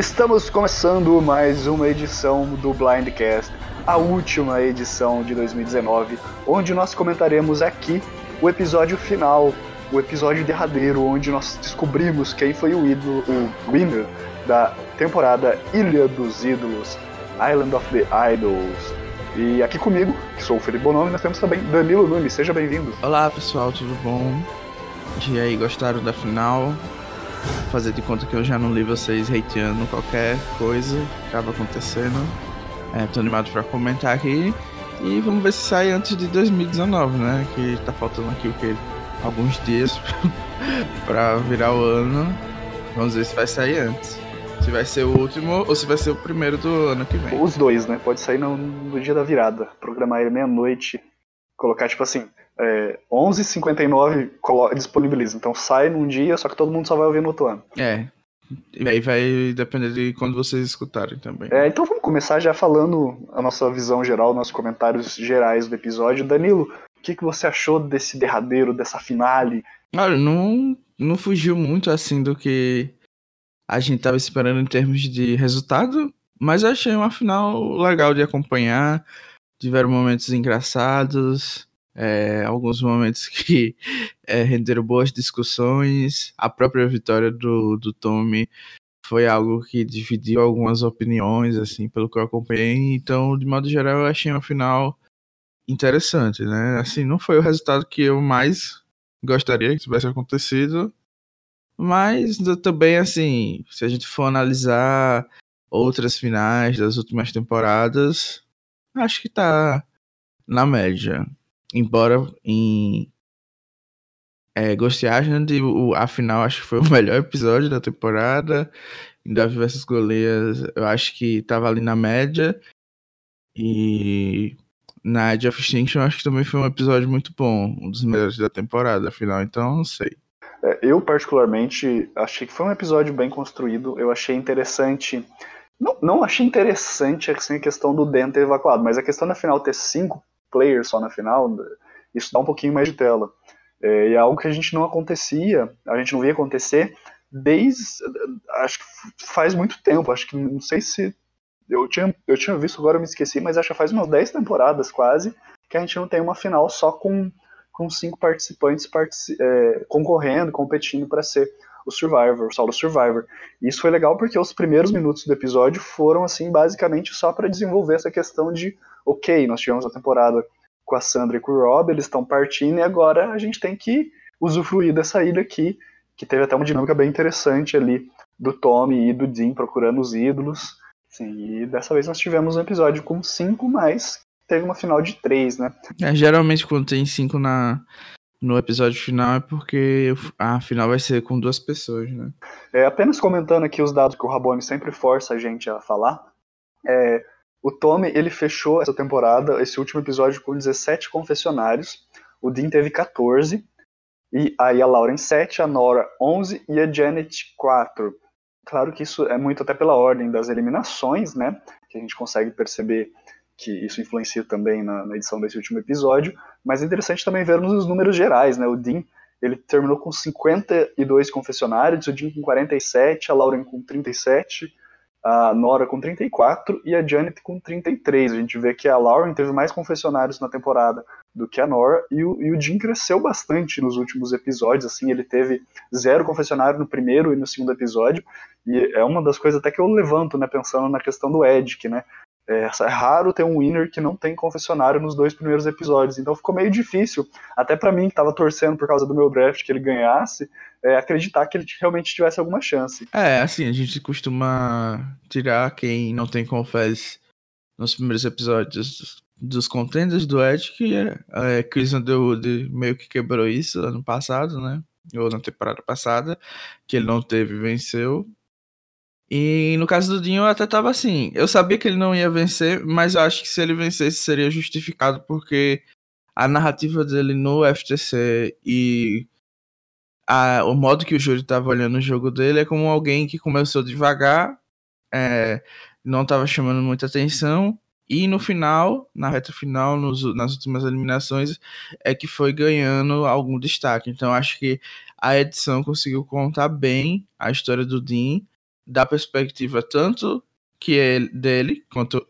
Estamos começando mais uma edição do Blindcast, a última edição de 2019, onde nós comentaremos aqui o episódio final, o episódio derradeiro, onde nós descobrimos quem foi o ídolo, o winner da temporada Ilha dos Ídolos, Island of the Idols. E aqui comigo, que sou o Felipe Bonomi, nós temos também Danilo Nunes, seja bem-vindo. Olá pessoal, tudo bom? E aí, gostaram da final? Fazer de conta que eu já não li vocês hateando qualquer coisa que estava acontecendo. É, tô animado para comentar aqui. E vamos ver se sai antes de 2019, né? Que tá faltando aqui o que? Alguns dias para virar o ano. Vamos ver se vai sair antes. Se vai ser o último ou se vai ser o primeiro do ano que vem. Os dois, né? Pode sair no, no dia da virada. Programar ele meia-noite. Colocar, tipo assim, é, 11h59 disponibiliza. Então sai num dia, só que todo mundo só vai ouvir no outro ano. É. E aí vai depender de quando vocês escutarem também. É, então vamos começar já falando a nossa visão geral, nossos comentários gerais do episódio. Danilo, o que, que você achou desse derradeiro, dessa finale? Olha, não, não fugiu muito assim do que a gente tava esperando em termos de resultado, mas eu achei uma final legal de acompanhar. Tiveram momentos engraçados, é, alguns momentos que é, renderam boas discussões. A própria vitória do, do Tommy foi algo que dividiu algumas opiniões, assim, pelo que eu acompanhei. Então, de modo geral, eu achei uma final interessante, né? Assim, não foi o resultado que eu mais gostaria que tivesse acontecido, mas também, assim, se a gente for analisar outras finais das últimas temporadas, acho que tá na média. Embora em é, Ghost Island, o, a final acho que foi o melhor episódio da temporada. Em Davi vs Golias, eu acho que tava ali na média. E na Edge of Extinction, acho que também foi um episódio muito bom. Um dos melhores da temporada, afinal, então não sei. É, eu, particularmente, achei que foi um episódio bem construído. Eu achei interessante. Não, não achei interessante assim, a questão do Dan ter evacuado, mas a questão da final ter cinco players só na final, isso dá um pouquinho mais de tela. É, e é algo que a gente não acontecia, a gente não via acontecer desde. Acho que faz muito tempo, acho que não sei se. Eu tinha, eu tinha visto, agora eu me esqueci, mas acho que faz umas 10 temporadas quase que a gente não tem uma final só com, com cinco participantes partici é, concorrendo, competindo para ser o Survivor, o solo Survivor. E isso foi legal porque os primeiros minutos do episódio foram, assim, basicamente só para desenvolver essa questão de, ok, nós tivemos a temporada com a Sandra e com o Rob, eles estão partindo e agora a gente tem que usufruir dessa ilha aqui, que teve até uma dinâmica bem interessante ali do Tommy e do Dean procurando os ídolos. Sim, e dessa vez nós tivemos um episódio com cinco, mas teve uma final de três, né? É, geralmente quando tem cinco na, no episódio final é porque a final vai ser com duas pessoas, né? É, apenas comentando aqui os dados que o Rabone sempre força a gente a falar. É, o Tommy, ele fechou essa temporada, esse último episódio, com 17 confessionários. O Dean teve 14. E aí a Lauren 7, a Nora 11 e a Janet 4. Claro que isso é muito até pela ordem das eliminações, né? Que a gente consegue perceber que isso influencia também na, na, edição desse último episódio, mas é interessante também vermos os números gerais, né? O Dean, ele terminou com 52 confessionários, o Dean com 47, a Lauren com 37, a Nora com 34 e a Janet com 33. A gente vê que a Lauren teve mais confessionários na temporada do que a Nora e o, e o Dean cresceu bastante nos últimos episódios. Assim, ele teve zero confessionário no primeiro e no segundo episódio e é uma das coisas até que eu levanto, né, pensando na questão do Edic, né? É, é, raro ter um winner que não tem confessionário nos dois primeiros episódios, então ficou meio difícil, até para mim que estava torcendo por causa do meu draft que ele ganhasse, é, acreditar que ele realmente tivesse alguma chance. É, assim, a gente costuma tirar quem não tem confess nos primeiros episódios dos contenders do Ed, que é, é Chris Underwood meio que quebrou isso ano passado, né? Ou na temporada passada, que ele não teve venceu. E no caso do Dinho, eu até tava assim. Eu sabia que ele não ia vencer, mas eu acho que se ele vencesse seria justificado, porque a narrativa dele no FTC e a, o modo que o júri tava olhando o jogo dele é como alguém que começou devagar, é, não tava chamando muita atenção, e no final, na reta final, nos, nas últimas eliminações, é que foi ganhando algum destaque. Então acho que a edição conseguiu contar bem a história do Dean da perspectiva tanto que é dele quanto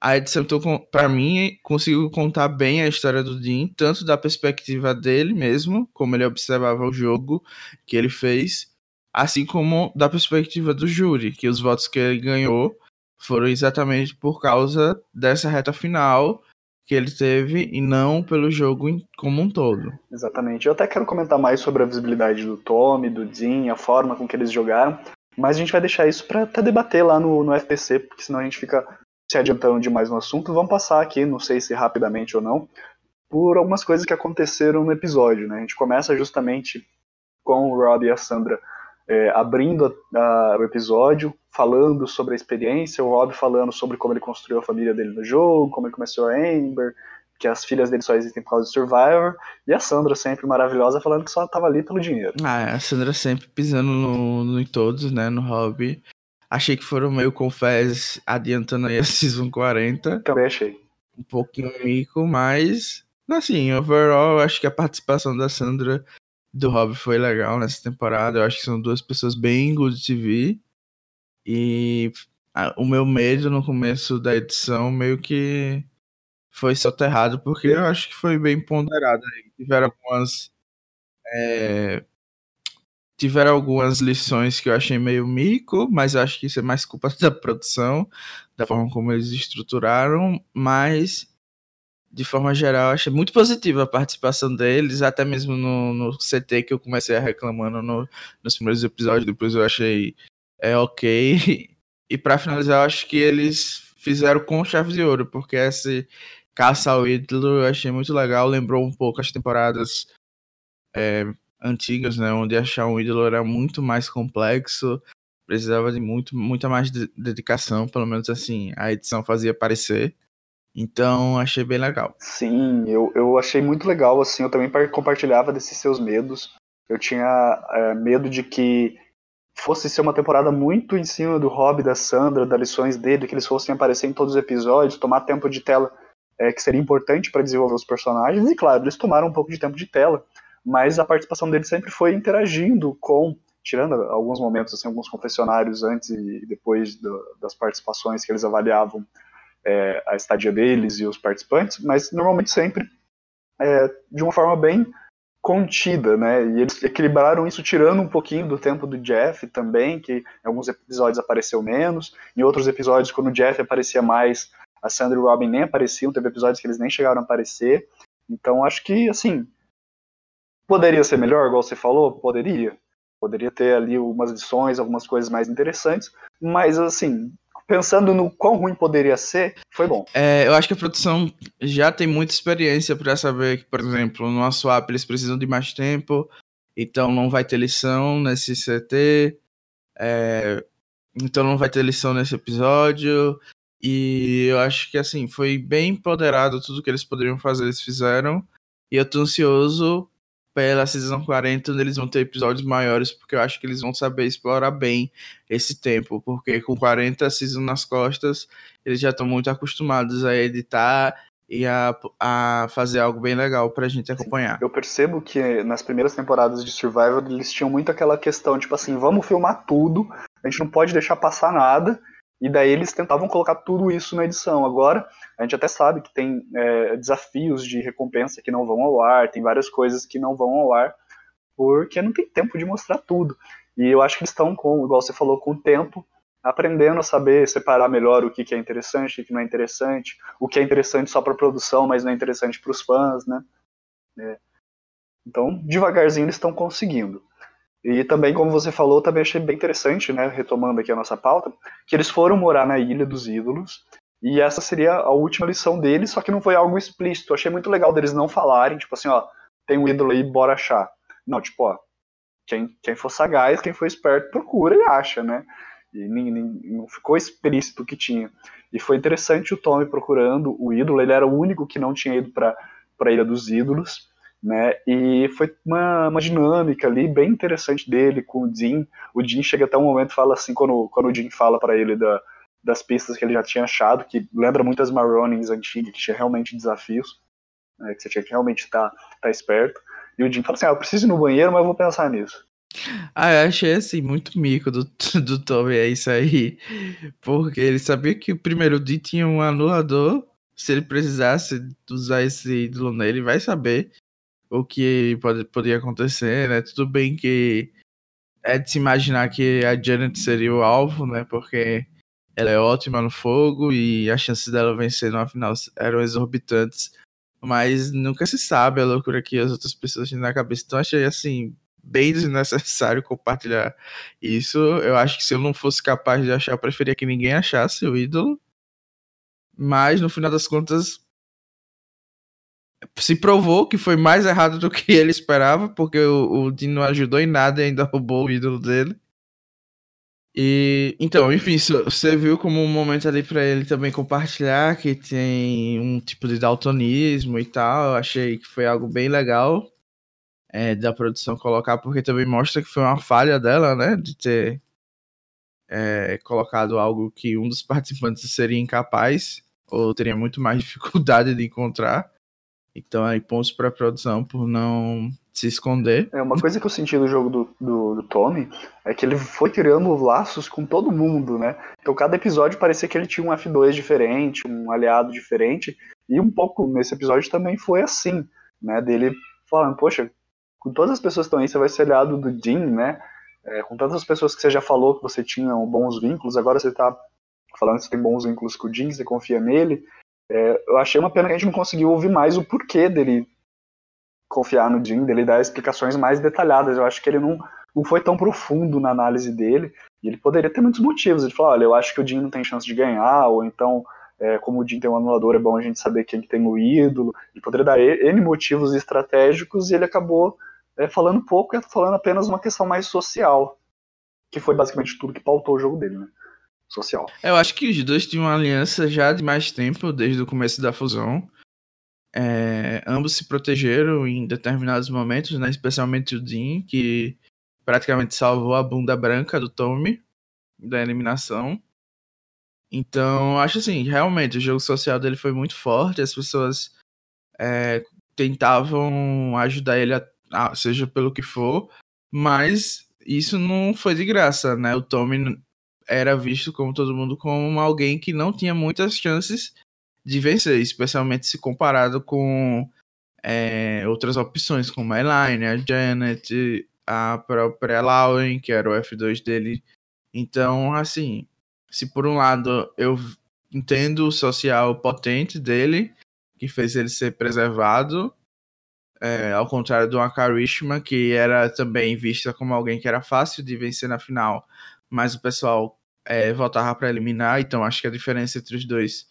a edição, então, para mim, conseguiu contar bem a história do Dean, tanto da perspectiva dele mesmo, como ele observava o jogo que ele fez, assim como da perspectiva do júri, que os votos que ele ganhou foram exatamente por causa dessa reta final que ele teve e não pelo jogo como um todo. Exatamente. Eu até quero comentar mais sobre a visibilidade do Tommy, do Dean, a forma com que eles jogaram, mas a gente vai deixar isso para até debater lá no, no FPC, porque senão a gente fica se adiantando demais no assunto. Vamos passar aqui, não sei se rapidamente ou não, por algumas coisas que aconteceram no episódio. Né? A gente começa justamente com o Rob e a Sandra é, abrindo a, a, o episódio, falando sobre a experiência, o Rob falando sobre como ele construiu a família dele no jogo, como ele começou a Amber, que as filhas dele só existem por causa de Survivor, e a Sandra sempre maravilhosa falando que só estava ali pelo dinheiro. Ah, a Sandra sempre pisando no, no, em todos, né, no Rob. Achei que foram meio confés adiantando aí a Season 40. Também achei. Um pouquinho mico, mas assim, overall, acho que a participação da Sandra do Rob foi legal nessa temporada. Eu acho que são duas pessoas bem good TV. E o meu medo no começo da edição meio que foi soterrado, porque eu acho que foi bem ponderado. Tiveram algumas. É, tiveram algumas lições que eu achei meio mico, mas acho que isso é mais culpa da produção, da forma como eles estruturaram, mas de forma geral, achei muito positiva a participação deles, até mesmo no, no CT que eu comecei reclamando no, nos primeiros episódios, depois eu achei é ok. E para finalizar, acho que eles fizeram com chave de ouro, porque esse caça ao ídolo eu achei muito legal, lembrou um pouco as temporadas é, antigas, né, onde achar um ídolo era muito mais complexo, precisava de muito, muita mais de dedicação, pelo menos assim, a edição fazia parecer. Então, achei bem legal. Sim, eu, eu achei muito legal, assim, eu também compartilhava desses seus medos. Eu tinha é, medo de que fosse ser uma temporada muito em cima do hobby da Sandra, das lições dele, que eles fossem aparecer em todos os episódios, tomar tempo de tela é, que seria importante para desenvolver os personagens. E claro, eles tomaram um pouco de tempo de tela, mas a participação dele sempre foi interagindo com, tirando alguns momentos, assim, alguns confessionários antes e depois do, das participações que eles avaliavam é, a estadia deles e os participantes, mas normalmente sempre é, de uma forma bem contida, né? E eles equilibraram isso tirando um pouquinho do tempo do Jeff também, que em alguns episódios apareceu menos, em outros episódios quando o Jeff aparecia mais, a Sandra e o Robin nem apareciam, teve episódios que eles nem chegaram a aparecer. Então acho que assim poderia ser melhor, igual você falou, poderia. Poderia ter ali algumas lições, algumas coisas mais interessantes, mas assim, pensando no quão ruim poderia ser, foi bom. É, eu acho que a produção já tem muita experiência para saber que, por exemplo, no app eles precisam de mais tempo, então não vai ter lição nesse CT, é, então não vai ter lição nesse episódio. E eu acho que assim, foi bem empoderado tudo que eles poderiam fazer, eles fizeram. E eu tô ansioso pela season 40, onde eles vão ter episódios maiores, porque eu acho que eles vão saber explorar bem esse tempo, porque com 40 seasons nas costas, eles já estão muito acostumados a editar e a, a fazer algo bem legal pra gente acompanhar. Eu percebo que nas primeiras temporadas de Survivor eles tinham muito aquela questão, tipo assim, vamos filmar tudo, a gente não pode deixar passar nada, e daí eles tentavam colocar tudo isso na edição. Agora, a gente até sabe que tem é, desafios de recompensa que não vão ao ar, tem várias coisas que não vão ao ar, porque não tem tempo de mostrar tudo. E eu acho que eles estão, com, igual você falou, com o tempo, aprendendo a saber separar melhor o que, que é interessante, o que não é interessante, o que é interessante só para produção, mas não é interessante para os fãs, né? É. Então, devagarzinho eles estão conseguindo. E também, como você falou, também achei bem interessante, né, retomando aqui a nossa pauta, que eles foram morar na Ilha dos Ídolos, e essa seria a última lição deles, só que não foi algo explícito. Achei muito legal deles não falarem, tipo assim, ó, tem um ídolo aí, bora achar. Não, tipo, ó, quem, quem for sagaz, quem for esperto, procura e acha, né? E nem, nem, não ficou explícito que tinha. E foi interessante o Tommy procurando o ídolo, ele era o único que não tinha ido para a Ilha dos Ídolos, né? E foi uma, uma dinâmica ali bem interessante dele com o Dean. O Dean chega até um momento fala assim, quando, quando o Dean fala para ele da, das pistas que ele já tinha achado, que lembra muito as Maronings antigas, que tinha realmente desafios, né? que você tinha que realmente estar tá, tá esperto. E o Dean fala assim, ah, eu preciso ir no banheiro, mas eu vou pensar nisso. Ah, eu achei assim, muito mico do, do Tommy, é isso aí. Porque ele sabia que o primeiro dia tinha um anulador. Se ele precisasse usar esse ídolo nele, vai saber o que pode, poderia acontecer, né? Tudo bem que é de se imaginar que a Janet seria o alvo, né? Porque ela é ótima no fogo e as chances dela vencer no final eram exorbitantes. Mas nunca se sabe a loucura que as outras pessoas têm na cabeça. Então achei assim, bem desnecessário compartilhar isso. Eu acho que se eu não fosse capaz de achar, eu preferia que ninguém achasse o ídolo. Mas no final das contas, se provou que foi mais errado do que ele esperava, porque o, o não ajudou em nada e ainda roubou o ídolo dele. E então, enfim, você viu como um momento ali para ele também compartilhar que tem um tipo de daltonismo e tal. Eu achei que foi algo bem legal é, da produção colocar, porque também mostra que foi uma falha dela, né, de ter é, colocado algo que um dos participantes seria incapaz ou teria muito mais dificuldade de encontrar. Então aí pontos para produção por não se esconder. É, uma coisa que eu senti no jogo do, do, do, Tommy é que ele foi criando laços com todo mundo, né? Então cada episódio parecia que ele tinha um F2 diferente, um aliado diferente, e um pouco nesse episódio também foi assim, né? Dele falando, poxa, com todas as pessoas que estão aí, você vai ser aliado do Dean, né? É, com tantas pessoas que você já falou que você tinha bons vínculos, agora você tá falando que você tem bons vínculos com o Dean, você confia nele. É, eu achei uma pena que a gente não conseguiu ouvir mais o porquê dele confiar no Jim, dele dar explicações mais detalhadas. Eu acho que ele não, não foi tão profundo na análise dele, e ele poderia ter muitos motivos. Ele falou, olha, eu acho que o Jim não tem chance de ganhar, ou então, é, como o Jim tem um anulador, é bom a gente saber quem tem o ídolo. Ele poderia dar N motivos estratégicos, e ele acabou é, falando pouco, falando apenas uma questão mais social, que foi basicamente tudo que pautou o jogo dele, né? Social. Eu acho que os dois tinham uma aliança já de mais tempo, desde o começo da fusão. É, ambos se protegeram em determinados momentos, né? especialmente o Dean, que praticamente salvou a bunda branca do Tommy da eliminação. Então, acho assim, realmente o jogo social dele foi muito forte, as pessoas é, tentavam ajudar ele, a, a, seja pelo que for, mas isso não foi de graça, né? O Tommy era visto como todo mundo como alguém que não tinha muitas chances de vencer, especialmente se comparado com é, outras opções, como a Elaine, a Janet, a própria Lauren, que era o F2 dele. Então, assim, se por um lado eu entendo o social potente dele, que fez ele ser preservado, é, ao contrário do Akarishima, que era também vista como alguém que era fácil de vencer na final, mas o pessoal é, voltava para eliminar, então acho que a diferença entre os dois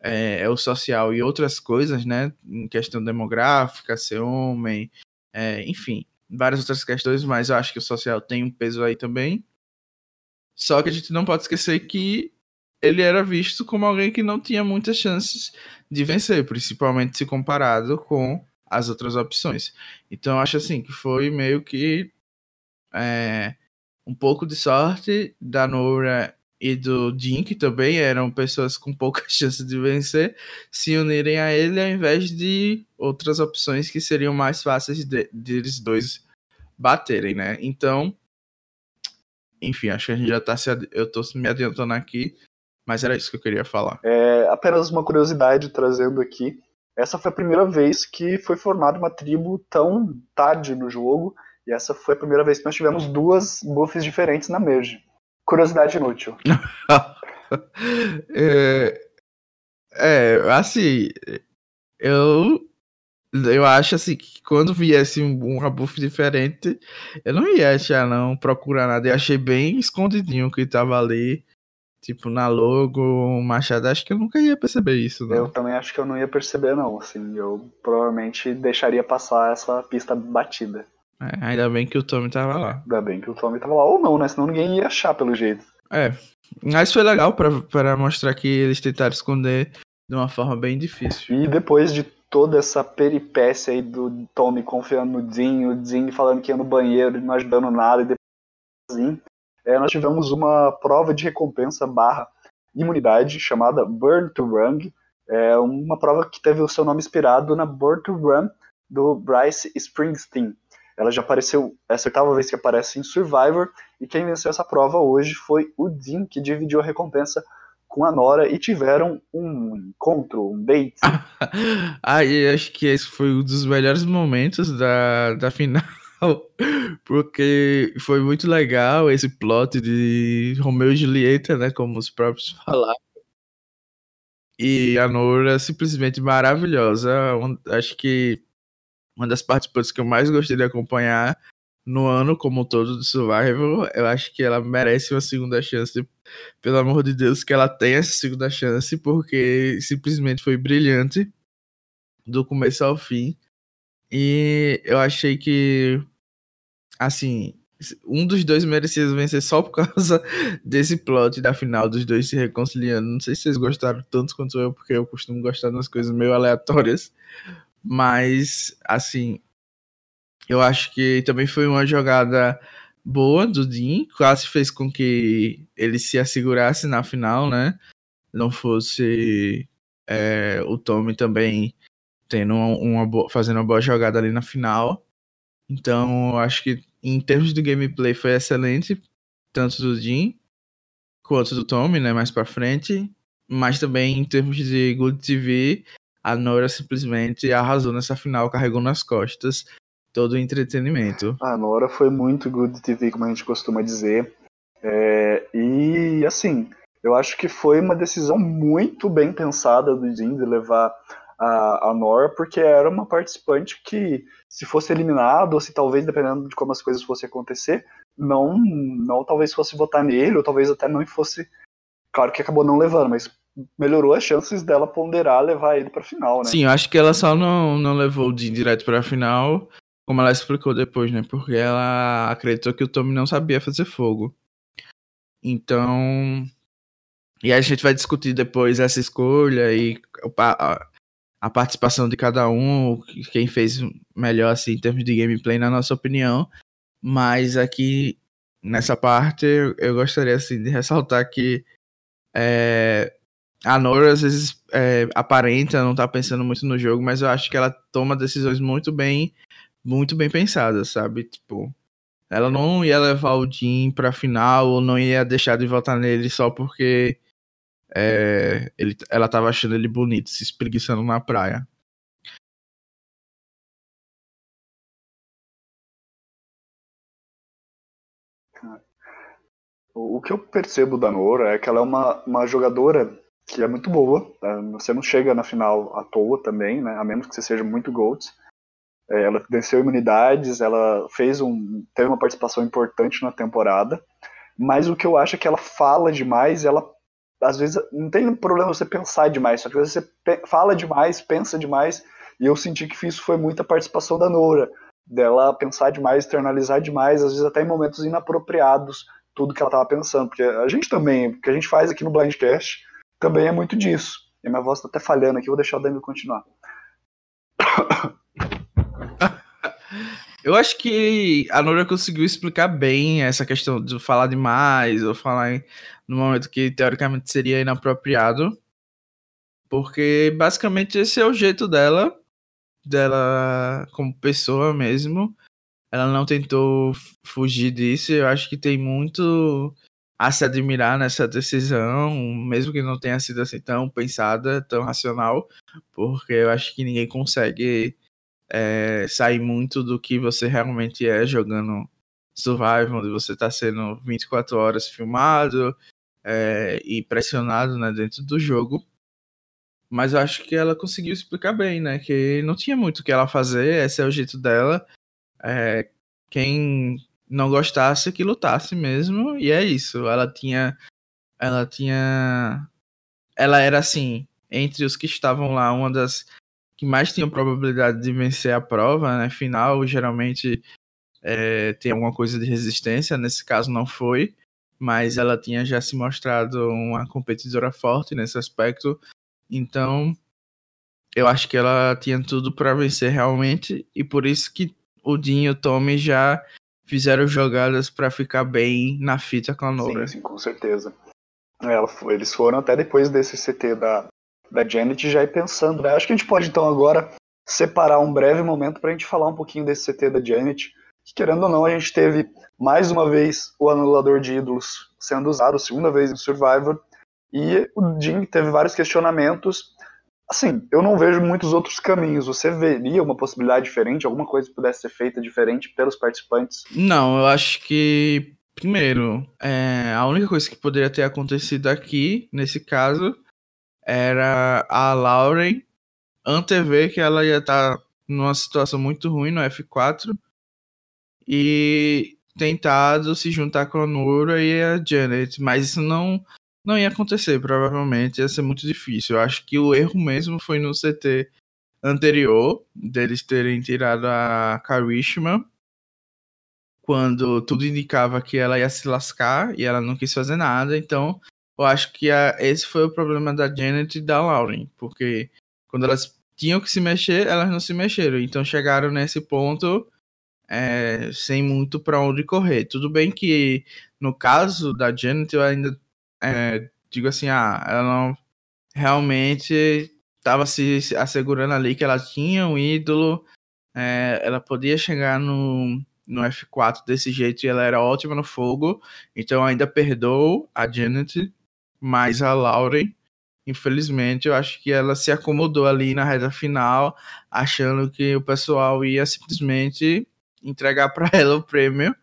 é, é, o social e outras coisas, né? Em questão demográfica, ser homem, é, enfim, várias outras questões, mas eu acho que o social tem um peso aí também. Só que a gente não pode esquecer que ele era visto como alguém que não tinha muitas chances de vencer, principalmente se comparado com as outras opções. Então acho assim que foi meio que é, um pouco de sorte da Nora e do Jin, que também eram pessoas com pouca chance de vencer, se unirem a ele ao invés de outras opções que seriam mais fáceis de, de eles dois baterem, né? Então, enfim, acho que a gente já tá se. Eu tô me adiantando aqui, mas era isso que eu queria falar. É apenas uma curiosidade trazendo aqui. Essa foi a primeira vez que foi formada uma tribo tão tarde no jogo e essa foi a primeira vez que nós tivemos duas buffs diferentes na merge. Curiosidade inútil. é, é, assim, eu eu acho assim que quando viesse um, um buff diferente, eu não ia achar não procurar nada. Eu achei bem escondidinho que tava ali, tipo na logo, Machado. Acho que eu nunca ia perceber isso. Não. Eu também acho que eu não ia perceber não. Assim, eu provavelmente deixaria passar essa pista batida. É, ainda bem que o Tommy tava lá. Ainda bem que o Tommy tava lá. Ou não, né? Senão ninguém ia achar pelo jeito. É. Mas foi legal para mostrar que eles tentaram esconder de uma forma bem difícil. E depois de toda essa peripécia aí do Tommy confiando no Dean, o Dean falando que ia no banheiro e não ajudando nada, e depois é, nós tivemos uma prova de recompensa barra imunidade chamada Burn to Run. É uma prova que teve o seu nome inspirado na Burn to Run do Bryce Springsteen. Ela já apareceu, essa oitava vez que aparece em Survivor, e quem venceu essa prova hoje foi o Dean, que dividiu a recompensa com a Nora e tiveram um encontro, um date. ah, e acho que esse foi um dos melhores momentos da, da final. Porque foi muito legal esse plot de Romeu e Julieta, né? Como os próprios falaram. E a Nora simplesmente maravilhosa. Acho que uma das participantes que eu mais gostei de acompanhar no ano como todo do Survival. Eu acho que ela merece uma segunda chance. Pelo amor de Deus, que ela tenha essa segunda chance, porque simplesmente foi brilhante do começo ao fim. E eu achei que, assim, um dos dois merecia vencer só por causa desse plot da final dos dois se reconciliando. Não sei se vocês gostaram tanto quanto eu, porque eu costumo gostar das coisas meio aleatórias. Mas, assim, eu acho que também foi uma jogada boa do Dean, quase fez com que ele se assegurasse na final, né? Não fosse é, o Tommy também tendo uma, uma fazendo uma boa jogada ali na final. Então, eu acho que em termos de gameplay foi excelente, tanto do Dean quanto do Tommy, né, mais para frente, mas também em termos de Good TV, a Nora simplesmente arrasou nessa final, carregou nas costas todo o entretenimento. A Nora foi muito good TV, como a gente costuma dizer. É, e assim, eu acho que foi uma decisão muito bem pensada do Jim de levar a, a Nora, porque era uma participante que, se fosse eliminado, ou se talvez, dependendo de como as coisas fossem acontecer, não, não talvez fosse votar nele, ou talvez até não fosse. Claro que acabou não levando, mas melhorou as chances dela ponderar levar ele para final, né? Sim, eu acho que ela só não, não levou o Jim direto para final como ela explicou depois, né? Porque ela acreditou que o Tommy não sabia fazer fogo. Então. E a gente vai discutir depois essa escolha e a, a participação de cada um, quem fez melhor assim, em termos de gameplay, na nossa opinião. Mas aqui, nessa parte, eu gostaria assim, de ressaltar que é, a Nora às vezes é, aparenta não tá pensando muito no jogo, mas eu acho que ela toma decisões muito bem muito bem pensada, sabe? Tipo, ela não ia levar o Jim pra final ou não ia deixar de votar nele só porque é, ele, ela tava achando ele bonito, se espreguiçando na praia. O que eu percebo da Nora é que ela é uma, uma jogadora que é muito boa. Né? Você não chega na final à toa também, né? A menos que você seja muito GOATs. É, ela venceu imunidades, ela fez um, teve uma participação importante na temporada, mas o que eu acho é que ela fala demais, ela às vezes não tem problema você pensar demais, só que às vezes você fala demais, pensa demais, e eu senti que isso foi muita participação da Nora, dela pensar demais, externalizar demais, às vezes até em momentos inapropriados, tudo que ela estava pensando, porque a gente também, o que a gente faz aqui no Blindcast, também é muito disso. E minha voz está até falhando aqui, vou deixar o Daniel continuar. Eu acho que a Nora conseguiu explicar bem essa questão de falar demais ou falar em, no momento que teoricamente seria inapropriado. Porque basicamente esse é o jeito dela, dela como pessoa mesmo. Ela não tentou fugir disso. Eu acho que tem muito a se admirar nessa decisão, mesmo que não tenha sido assim tão pensada, tão racional, porque eu acho que ninguém consegue é, sair muito do que você realmente é jogando Survival, onde você está sendo 24 horas filmado é, e pressionado né, dentro do jogo. Mas eu acho que ela conseguiu explicar bem, né? Que não tinha muito o que ela fazer, esse é o jeito dela. É, quem não gostasse que lutasse mesmo, e é isso. Ela tinha. Ela tinha. Ela era assim, entre os que estavam lá, uma das que mais tinham probabilidade de vencer a prova, né? Final, geralmente é, tem alguma coisa de resistência, nesse caso não foi, mas ela tinha já se mostrado uma competidora forte nesse aspecto, então eu acho que ela tinha tudo para vencer realmente, e por isso que o Dinho e o Tommy já fizeram jogadas para ficar bem na fita com a Nora. Sim, sim com certeza. Ela, eles foram até depois desse CT da, da Janet já ir pensando, né? Acho que a gente pode então agora separar um breve momento para a gente falar um pouquinho desse CT da Janet, Querendo ou não, a gente teve mais uma vez o anulador de ídolos sendo usado, segunda vez em Survivor, e o Jim teve vários questionamentos. Assim, eu não vejo muitos outros caminhos. Você veria uma possibilidade diferente, alguma coisa que pudesse ser feita diferente pelos participantes? Não, eu acho que, primeiro, é, a única coisa que poderia ter acontecido aqui, nesse caso, era a Lauren antever que ela ia estar tá numa situação muito ruim no F4 e tentado se juntar com a Nora e a Janet, mas isso não não ia acontecer, provavelmente ia ser muito difícil. Eu acho que o erro mesmo foi no CT anterior, deles terem tirado a Karishma, quando tudo indicava que ela ia se lascar e ela não quis fazer nada, então eu acho que a, esse foi o problema da Janet e da Lauren, porque quando elas tinham que se mexer, elas não se mexeram, então chegaram nesse ponto é, sem muito para onde correr. Tudo bem que no caso da Janet eu ainda é, digo assim, ah, ela não realmente estava se assegurando ali que ela tinha um ídolo, é, ela podia chegar no, no F4 desse jeito e ela era ótima no fogo, então ainda perdoo a Janet, mas a Lauren, infelizmente, eu acho que ela se acomodou ali na reta final, achando que o pessoal ia simplesmente entregar para ela o prêmio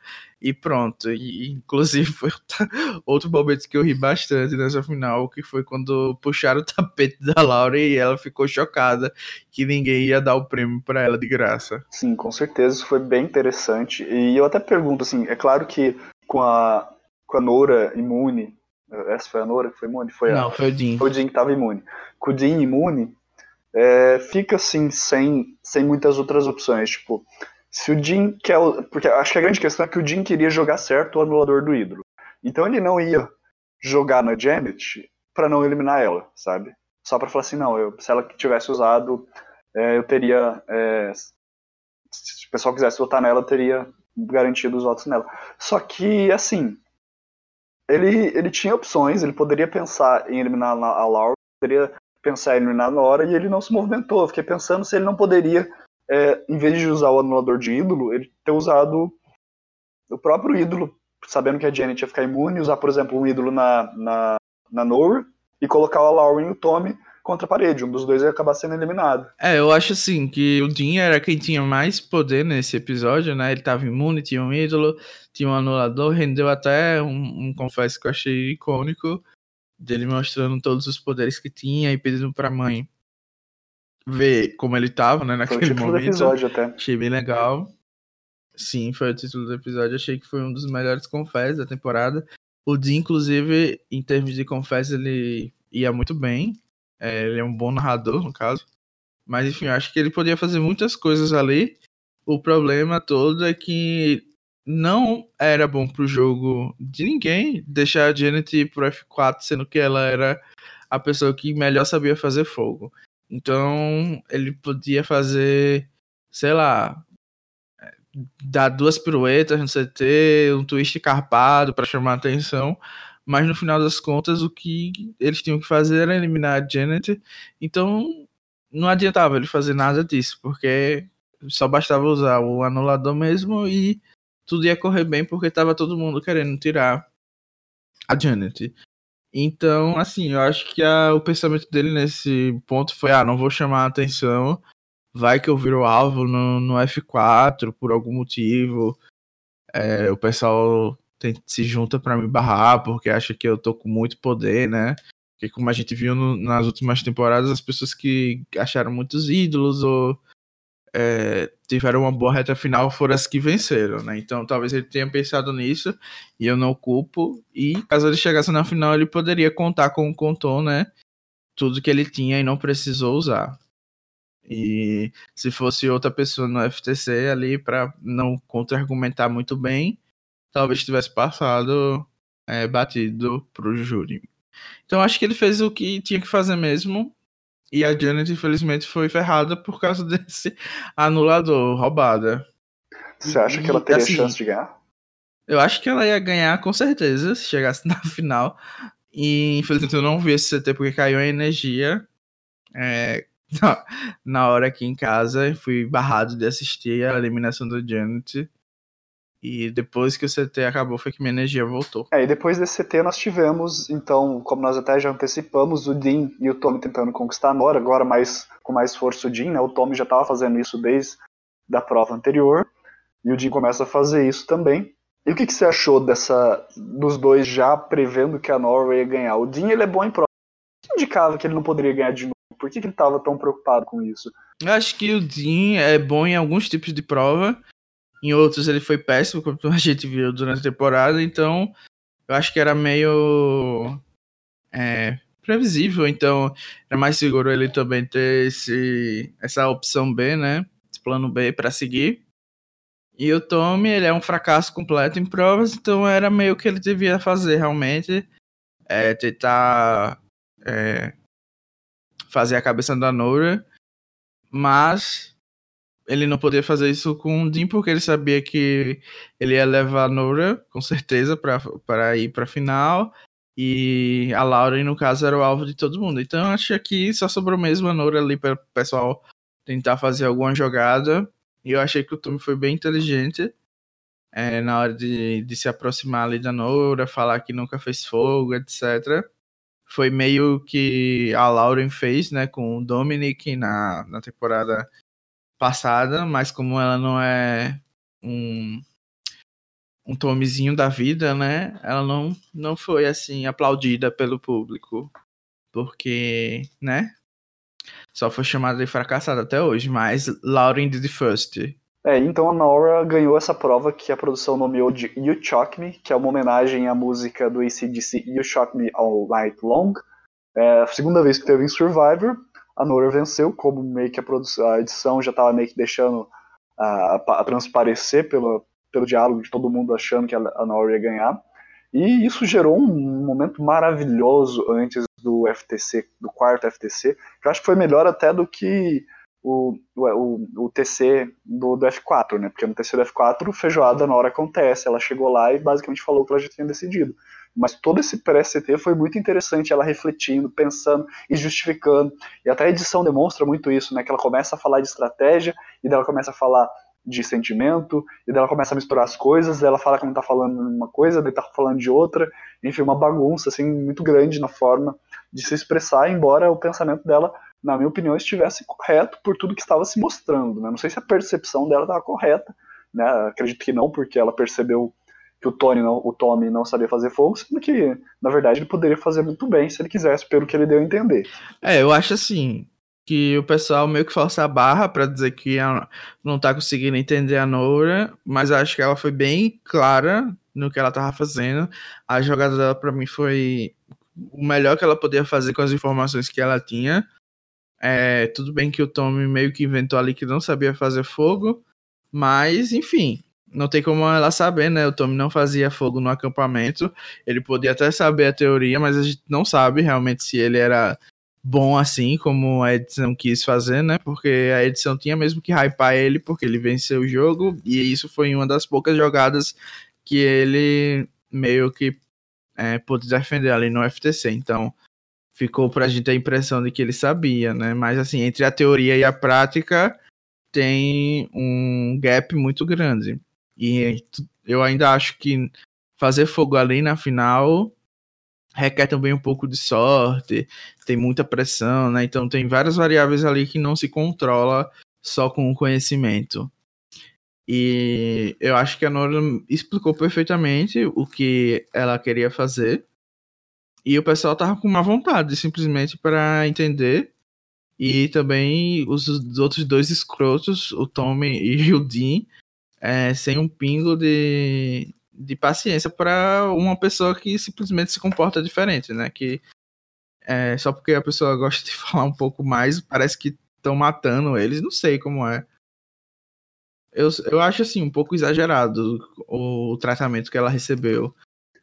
e pronto. E, inclusive foi outro momento que eu ri bastante nessa final, que foi quando puxaram o tapete da Laura e ela ficou chocada que ninguém ia dar o prêmio para ela de graça. Sim, com certeza, isso foi bem interessante. E eu até pergunto assim, é claro que com a com a Nora imune, essa foi a Nora que foi imune? Foi Não, a, foi o Dean. Foi o Dean que tava imune. Com o Dean imune, é, fica assim, sem, sem muitas outras opções. Tipo, se o Jim quer. Porque acho que a grande questão é que o Jim queria jogar certo o anulador do ídolo. Então ele não ia jogar na Janet para não eliminar ela, sabe? Só para falar assim, não, eu, se ela tivesse usado, é, eu teria. É, se o pessoal quisesse votar nela, eu teria garantido os votos nela. Só que, assim, ele, ele tinha opções, ele poderia pensar em eliminar a Laura, poderia pensar em eliminar a Nora, e ele não se movimentou. Eu fiquei pensando se ele não poderia é, em vez de usar o anulador de ídolo, ele ter usado o próprio ídolo, sabendo que a Janet ia ficar imune, usar, por exemplo, um ídolo na, na, na Nora e colocar a Lauren e o Tommy contra a parede. Um dos dois ia acabar sendo eliminado. É, eu acho assim que o Dean era quem tinha mais poder nesse episódio, né? Ele tava imune, tinha um ídolo, tinha um anulador, rendeu até um, um confesso que eu achei icônico dele mostrando todos os poderes que tinha e pedindo pra mãe ver como ele tava, né, naquele foi o momento. Do episódio até. Achei bem legal. Sim, foi o título do episódio. Achei que foi um dos melhores confessos da temporada. O Dean, inclusive, em termos de confesso, ele ia muito bem. É, ele é um bom narrador, no caso. Mas, enfim, acho que ele podia fazer muitas coisas ali. O problema todo é que não era bom pro jogo de ninguém deixar a Janet ir pro F4, sendo que ela era a pessoa que melhor sabia fazer fogo. Então, ele podia fazer, sei lá, dar duas piruetas no CT, um twist carpado para chamar atenção, mas no final das contas o que eles tinham que fazer era eliminar a Janet. Então, não adiantava ele fazer nada disso, porque só bastava usar o anulador mesmo e tudo ia correr bem porque tava todo mundo querendo tirar a Janet. Então, assim, eu acho que a, o pensamento dele nesse ponto foi: ah, não vou chamar a atenção, vai que eu viro alvo no, no F4 por algum motivo. É, o pessoal tem, se junta para me barrar porque acha que eu tô com muito poder, né? Porque, como a gente viu no, nas últimas temporadas, as pessoas que acharam muitos ídolos ou é, tiveram uma boa reta final foram as que venceram, né? Então talvez ele tenha pensado nisso e eu não culpo. E caso ele chegasse na final, ele poderia contar com o Conton, né? Tudo que ele tinha e não precisou usar. E se fosse outra pessoa no FTC ali para não contra-argumentar muito bem, talvez tivesse passado é, batido pro júri. Então acho que ele fez o que tinha que fazer mesmo. E a Janet, infelizmente, foi ferrada por causa desse anulador, roubada. Você acha e, que ela teria assim, chance de ganhar? Eu acho que ela ia ganhar com certeza se chegasse na final. E infelizmente eu não vi esse CT porque caiu a energia. É, na hora aqui em casa, fui barrado de assistir a eliminação da Janet. E depois que o CT acabou, foi que minha energia voltou. É, e depois desse CT nós tivemos, então, como nós até já antecipamos, o Dean e o Tommy tentando conquistar a Nora, agora mais, com mais força o Dean, né? O Tommy já estava fazendo isso desde da prova anterior, e o Dean começa a fazer isso também. E o que, que você achou dessa dos dois já prevendo que a Norway ia ganhar? O Dean ele é bom em prova. O que indicava que ele não poderia ganhar de novo? Por que, que ele estava tão preocupado com isso? Eu acho que o Dean é bom em alguns tipos de prova, em outros ele foi péssimo, como a gente viu durante a temporada, então eu acho que era meio é, previsível, então era mais seguro ele também ter esse, essa opção B, né? Esse plano B para seguir. E o Tommy, ele é um fracasso completo em provas, então era meio que ele devia fazer realmente. É, tentar é, fazer a cabeça da Nora. Mas ele não podia fazer isso com o Dean porque ele sabia que ele ia levar a Nora, com certeza, para ir para a final. E a Lauren, no caso, era o alvo de todo mundo. Então acho que só sobrou mesmo a Nora ali para o pessoal tentar fazer alguma jogada. E eu achei que o Tommy foi bem inteligente é, na hora de, de se aproximar ali da Nora, falar que nunca fez fogo, etc. Foi meio que a Lauren fez, né, com o Dominic na, na temporada passada, mas como ela não é um, um Tommyzinho da vida, né, ela não, não foi, assim, aplaudida pelo público. Porque, né, só foi chamada de fracassada até hoje, mas Lauren did first. É, então a Nora ganhou essa prova que a produção nomeou de You Shock Me, que é uma homenagem à música do ACDC You Shock Me All Night Long. É a segunda vez que teve em Survivor, a Nora venceu, como meio que a, produção, a edição já estava meio que deixando a, transparecer pelo, pelo diálogo de todo mundo achando que a, a ia ganhar. E isso gerou um momento maravilhoso antes do FTC, do quarto FTC, que eu acho que foi melhor até do que o, o, o TC do, do, F4, né? Porque no TC do F4, feijoada na hora acontece. Ela chegou lá e basicamente falou que ela já tinha decidido. Mas todo esse pré-CT foi muito interessante, ela refletindo, pensando e justificando. E até a edição demonstra muito isso, né? Que ela começa a falar de estratégia e daí ela começa a falar de sentimento, e daí ela começa a misturar as coisas, ela fala que não tá falando uma coisa, daí tá falando de outra, enfim, uma bagunça, assim, muito grande na forma de se expressar, embora o pensamento dela, na minha opinião, estivesse correto por tudo que estava se mostrando, né? Não sei se a percepção dela estava correta, né? Acredito que não, porque ela percebeu que o Tony não, o Tommy não sabia fazer fogo, sendo que, na verdade, ele poderia fazer muito bem se ele quisesse, pelo que ele deu a entender. É, eu acho assim, que o pessoal meio que força a barra para dizer que não tá conseguindo entender a Nora, mas acho que ela foi bem clara no que ela tava fazendo. A jogada dela para mim foi o melhor que ela podia fazer com as informações que ela tinha. É, tudo bem que o Tommy meio que inventou ali que não sabia fazer fogo, mas enfim, não tem como ela saber, né? O Tommy não fazia fogo no acampamento. Ele podia até saber a teoria, mas a gente não sabe realmente se ele era bom assim como a edição quis fazer, né? Porque a edição tinha mesmo que hypar ele porque ele venceu o jogo e isso foi uma das poucas jogadas que ele meio que é, pôde defender ali no FTC. Então ficou pra gente a impressão de que ele sabia, né? Mas assim, entre a teoria e a prática tem um gap muito grande. E eu ainda acho que fazer fogo ali na final requer também um pouco de sorte, tem muita pressão, né? Então tem várias variáveis ali que não se controla só com o conhecimento. E eu acho que a Nora explicou perfeitamente o que ela queria fazer. E o pessoal tava com uma vontade, simplesmente para entender. E também os, os, outros dois escrotos, o Tommy e o Dean, é, sem um pingo de, de paciência para uma pessoa que simplesmente se comporta diferente, né? Que é, só porque a pessoa gosta de falar um pouco mais, parece que estão matando eles, não sei como é. Eu, eu acho assim um pouco exagerado o, o tratamento que ela recebeu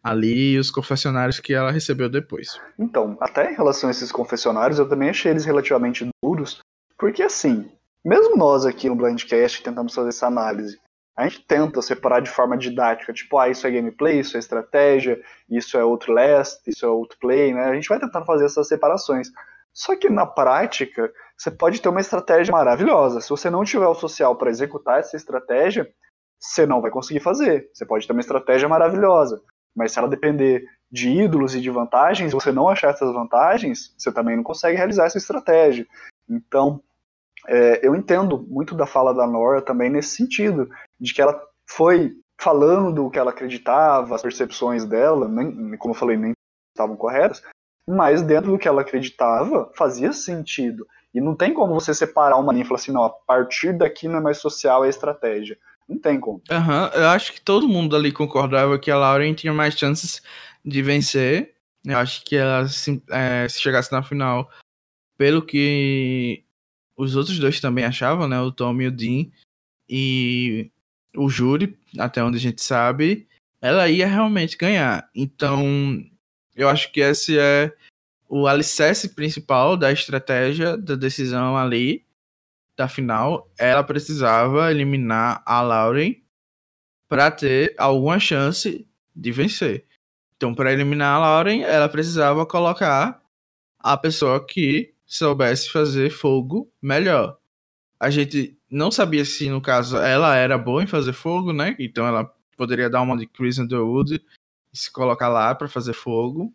ali e os confessionários que ela recebeu depois. Então, até em relação a esses confessionários, eu também achei eles relativamente duros, porque assim, mesmo nós aqui no Blindcast tentamos fazer essa análise, a gente tenta separar de forma didática, tipo, ah, isso é gameplay, isso é estratégia, isso é outro last, isso é outro play, né? A gente vai tentar fazer essas separações. Só que na prática, você pode ter uma estratégia maravilhosa. Se você não tiver o social para executar essa estratégia, você não vai conseguir fazer. Você pode ter uma estratégia maravilhosa, mas se ela depender de ídolos e de vantagens, você não achar essas vantagens, você também não consegue realizar essa estratégia. Então, é, eu entendo muito da fala da Nora também nesse sentido, de que ela foi falando do que ela acreditava, as percepções dela, nem, como eu falei, nem estavam corretas, mas dentro do que ela acreditava, fazia sentido. E não tem como você separar uma linha e falar assim, não, a partir daqui não é mais social, é estratégia. Não tem como. Uhum, eu acho que todo mundo ali concordava que a Lauren tinha mais chances de vencer. Eu acho que ela, se, é, se chegasse na final, pelo que os outros dois também achavam, né? O Tom e o Dean. E o júri, até onde a gente sabe, ela ia realmente ganhar. Então, eu acho que esse é o alicerce principal da estratégia da decisão ali da final. Ela precisava eliminar a Lauren para ter alguma chance de vencer. Então, para eliminar a Lauren, ela precisava colocar a pessoa que soubesse fazer fogo melhor. A gente não sabia se, no caso, ela era boa em fazer fogo, né? Então ela poderia dar uma de Chris Underwood e se colocar lá para fazer fogo.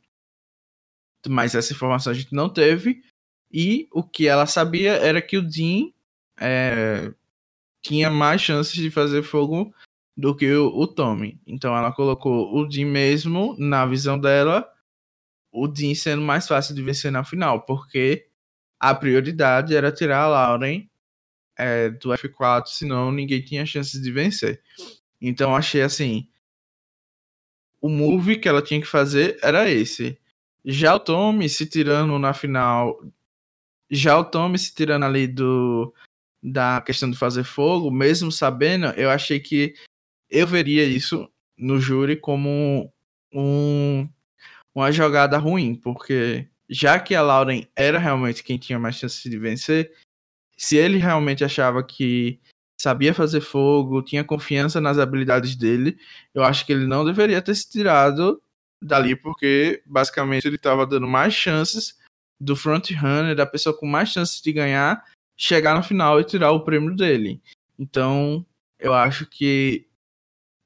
Mas essa informação a gente não teve. E o que ela sabia era que o Dean é, tinha mais chances de fazer fogo do que o, o Tommy. Então ela colocou o Dean mesmo, na visão dela, o Dean sendo mais fácil de vencer na final, porque a prioridade era tirar a Lauren é, do F4, senão ninguém tinha chances de vencer. Então achei assim. O move que ela tinha que fazer era esse. Já o Tommy se tirando na final. Já o Tommy se tirando ali do. Da questão de fazer fogo, mesmo sabendo, eu achei que eu veria isso no júri como um, uma jogada ruim, porque já que a Lauren era realmente quem tinha mais chances de vencer, se ele realmente achava que sabia fazer fogo, tinha confiança nas habilidades dele, eu acho que ele não deveria ter se tirado dali, porque basicamente ele estava dando mais chances do front runner, da pessoa com mais chances de ganhar, chegar no final e tirar o prêmio dele. Então, eu acho que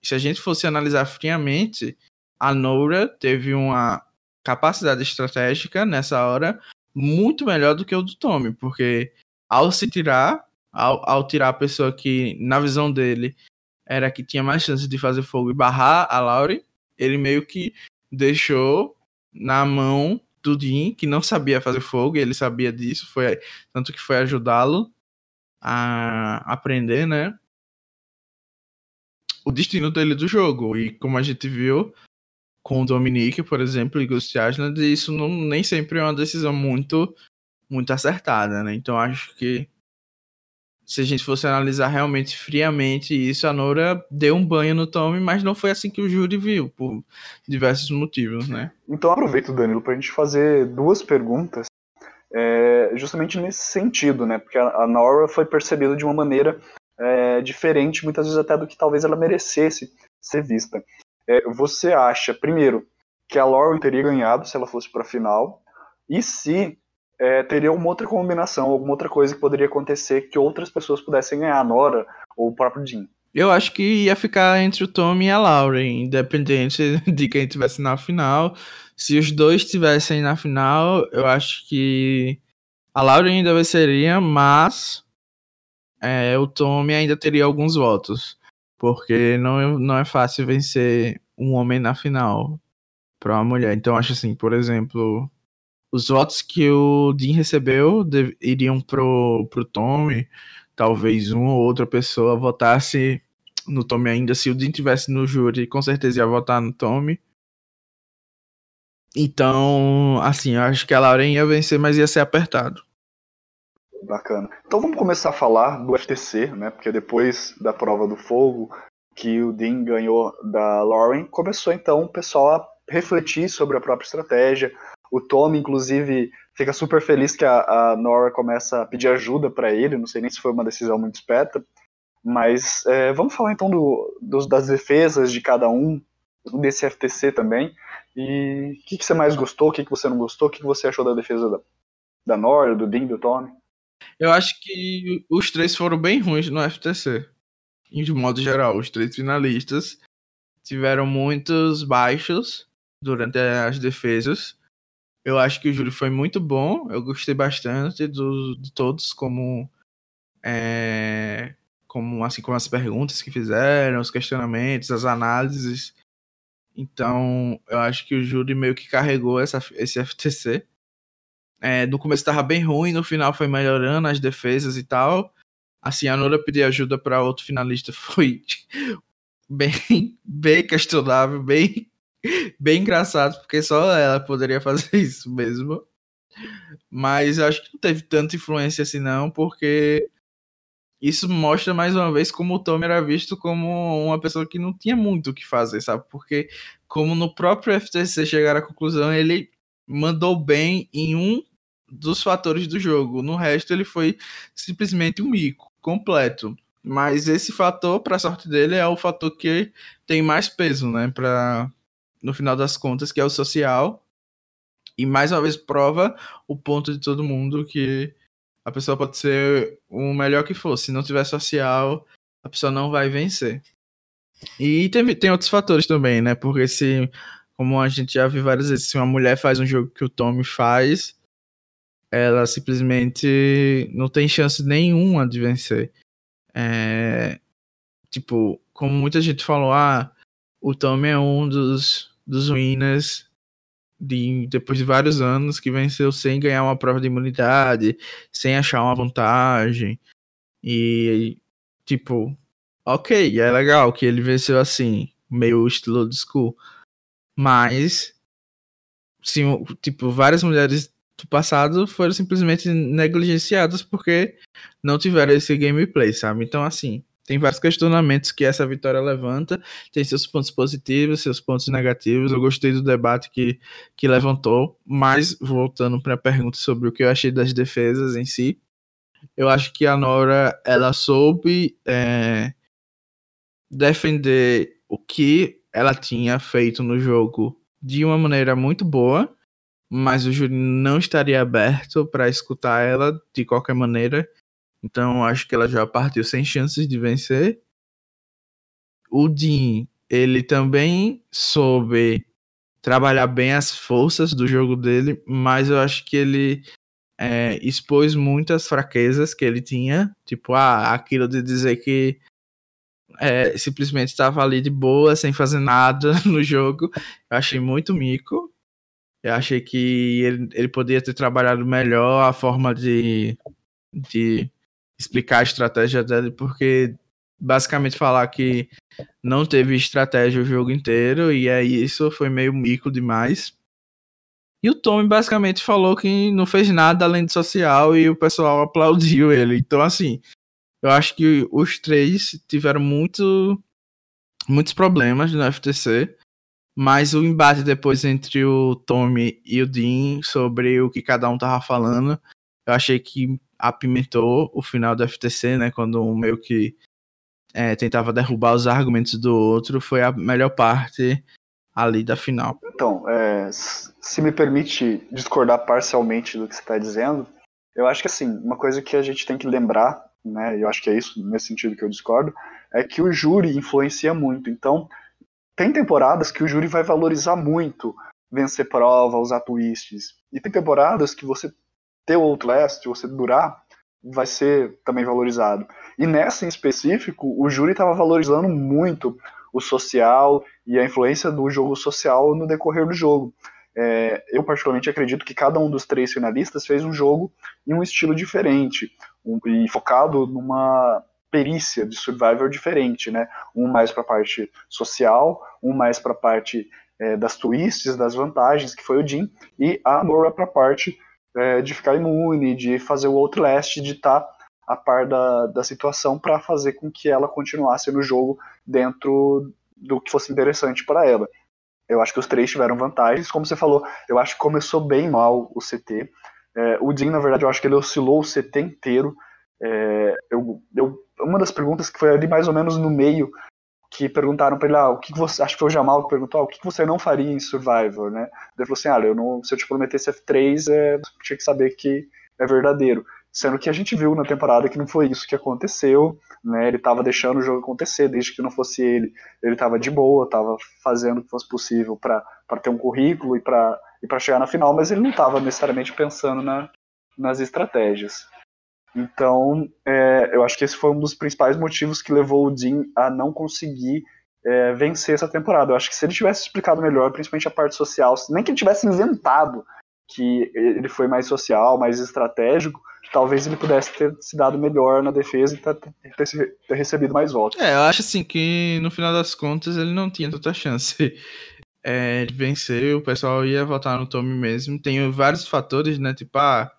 se a gente fosse analisar friamente, a Nora teve uma capacidade estratégica nessa hora muito melhor do que o do Tommy, porque ao se tirar, ao, ao tirar a pessoa que, na visão dele, era que tinha mais chance de fazer fogo e barrar a Laurie, ele meio que deixou na mão do Dean, que não sabia fazer fogo, ele sabia disso, foi tanto que foi ajudá-lo a aprender, né? O destino dele do jogo. E como a gente viu com o Dominique, por exemplo, e Ghost Island, isso não, nem sempre é uma decisão muito muito acertada, né? Então acho que se a gente fosse analisar realmente friamente isso, a Nora deu um banho no Tommy, mas não foi assim que o júri viu, por diversos motivos, né? Então aproveito, Danilo, para a gente fazer duas perguntas, é, justamente nesse sentido, né? Porque a, a Nora foi percebida de uma maneira é, diferente, muitas vezes até do que talvez ela merecesse ser vista. É, você acha, primeiro, que a Lauren teria ganhado se ela fosse para a final? E se é, teria uma outra combinação, alguma outra coisa que poderia acontecer que outras pessoas pudessem ganhar, a Nora ou o próprio Jim. Eu acho que ia ficar entre o Tommy e a Lauren, independente de quem estivesse na final. Se os dois estivessem na final, eu acho que a Lauren ainda venceria, mas é, o Tommy ainda teria alguns votos. Porque não, não é fácil vencer um homem na final para uma mulher. Então, acho assim, por exemplo, os votos que o Dean recebeu iriam pro, pro Tommy. Talvez uma ou outra pessoa votasse no Tommy ainda. Se o Dean tivesse no júri, com certeza ia votar no Tommy. Então, assim, eu acho que a Lauren ia vencer, mas ia ser apertado. Bacana. Então vamos começar a falar do FTC, né? Porque depois da prova do fogo, que o Dean ganhou da Lauren, começou então o pessoal a refletir sobre a própria estratégia, o Tommy, inclusive, fica super feliz que a, a Nora começa a pedir ajuda para ele. Não sei nem se foi uma decisão muito esperta. Mas é, vamos falar então do, dos, das defesas de cada um, desse FTC também. E o que, que, você mais gostou, o que, que você não gostou, o que, que você achou da defesa da, da Nora, do Dean, do Tommy? Eu acho que os três foram bem ruins no FTC. de modo geral, os três finalistas tiveram muitos baixos durante as defesas. Eu acho que o júri foi muito bom, eu gostei bastante do, de todos, como, é, como assim como as perguntas que fizeram, os questionamentos, as análises. Então, eu acho que o júri meio que carregou essa, esse FTC. É, no começo estava bem ruim, no final foi melhorando as defesas e tal. Assim, a Nora pedir ajuda para outro finalista foi bem, bem questionável, bem, bem engraçado, porque só ela poderia fazer isso mesmo. Mas eu acho que não teve tanta influência assim, não, porque isso mostra mais uma vez como o Tom era visto como uma pessoa que não tinha muito o que fazer, sabe? Porque, como no próprio FTC chegaram à conclusão, ele mandou bem em um dos fatores do jogo. No resto, ele foi simplesmente um mico completo. Mas esse fator, para sorte dele, é o fator que tem mais peso, né? Pra, no final das contas, que é o social. E mais uma vez prova o ponto de todo mundo que a pessoa pode ser o melhor que for. Se não tiver social, a pessoa não vai vencer. E tem, tem outros fatores também, né? Porque se, como a gente já viu várias vezes, se uma mulher faz um jogo que o Tommy faz, ela simplesmente não tem chance nenhuma de vencer. É, tipo, como muita gente falou, ah, o Tommy é um dos, dos winners de, depois de vários anos que venceu sem ganhar uma prova de imunidade, sem achar uma vantagem. E, tipo, ok, é legal que ele venceu assim, meio estilo old school. Mas, sim, tipo, várias mulheres do passado foram simplesmente negligenciadas porque não tiveram esse gameplay, sabe? Então, assim, tem vários questionamentos que essa vitória levanta, tem seus pontos positivos, seus pontos negativos. Eu gostei do debate que, que levantou, mas voltando para a pergunta sobre o que eu achei das defesas em si, eu acho que a Nora ela soube é, defender o que ela tinha feito no jogo de uma maneira muito boa mas o júri não estaria aberto para escutar ela de qualquer maneira. Então acho que ela já partiu sem chances de vencer. O Dean, ele também soube trabalhar bem as forças do jogo dele, mas eu acho que ele é, expôs muitas fraquezas que ele tinha, tipo, ah, aquilo de dizer que é, simplesmente estava ali de boa, sem fazer nada no jogo. Eu achei muito mico. Eu achei que ele, ele poderia ter trabalhado melhor a forma de, de explicar a estratégia dele, porque basicamente falar que não teve estratégia o jogo inteiro, e é isso, foi meio mico demais. E o Tommy basicamente falou que não fez nada além de social e o pessoal aplaudiu ele. Então, assim, eu acho que os três tiveram muito, muitos problemas no FTC. Mas o embate depois entre o Tommy e o Dean sobre o que cada um tava falando, eu achei que apimentou o final do FTC, né? Quando um meio que é, tentava derrubar os argumentos do outro, foi a melhor parte ali da final. Então, é, se me permite discordar parcialmente do que você está dizendo, eu acho que assim, uma coisa que a gente tem que lembrar, né? Eu acho que é isso, nesse sentido que eu discordo, é que o júri influencia muito. Então, tem temporadas que o júri vai valorizar muito vencer prova, usar twists. E tem temporadas que você ter o Outlast, você durar, vai ser também valorizado. E nessa em específico, o júri estava valorizando muito o social e a influência do jogo social no decorrer do jogo. É, eu particularmente acredito que cada um dos três finalistas fez um jogo em um estilo diferente um, e focado numa perícia de Survivor diferente, né? Um mais para a parte social, um mais para a parte é, das twists, das vantagens, que foi o Jim, e a Nora para a parte é, de ficar imune, de fazer o Outlast, de estar tá a par da, da situação para fazer com que ela continuasse no jogo dentro do que fosse interessante para ela. Eu acho que os três tiveram vantagens. Como você falou, eu acho que começou bem mal o CT. É, o Dean, na verdade, eu acho que ele oscilou o CT inteiro. É, eu, eu uma das perguntas que foi ali mais ou menos no meio, que perguntaram para ele, ah, o que, você, acho que foi o Jamal que perguntou, ah, o que, você não faria em Survivor, né? Ele falou assim, ah, eu não, se eu te prometesse F3, é, tinha que saber que é verdadeiro. Sendo que a gente viu na temporada que não foi isso que aconteceu, né? Ele estava deixando o jogo acontecer, desde que não fosse ele, ele estava de boa, estava fazendo o que fosse possível para ter um currículo e para e chegar na final, mas ele não estava necessariamente pensando na, nas estratégias. Então, é, eu acho que esse foi um dos principais motivos que levou o Dean a não conseguir é, vencer essa temporada. Eu acho que se ele tivesse explicado melhor, principalmente a parte social, nem que ele tivesse inventado que ele foi mais social, mais estratégico, talvez ele pudesse ter se dado melhor na defesa e ter, ter, recebido mais votos. É, eu acho assim que no final das contas ele não tinha tanta chance é, vencer, o pessoal ia votar no Tommy mesmo. Tem vários fatores, né? Tipo, ah,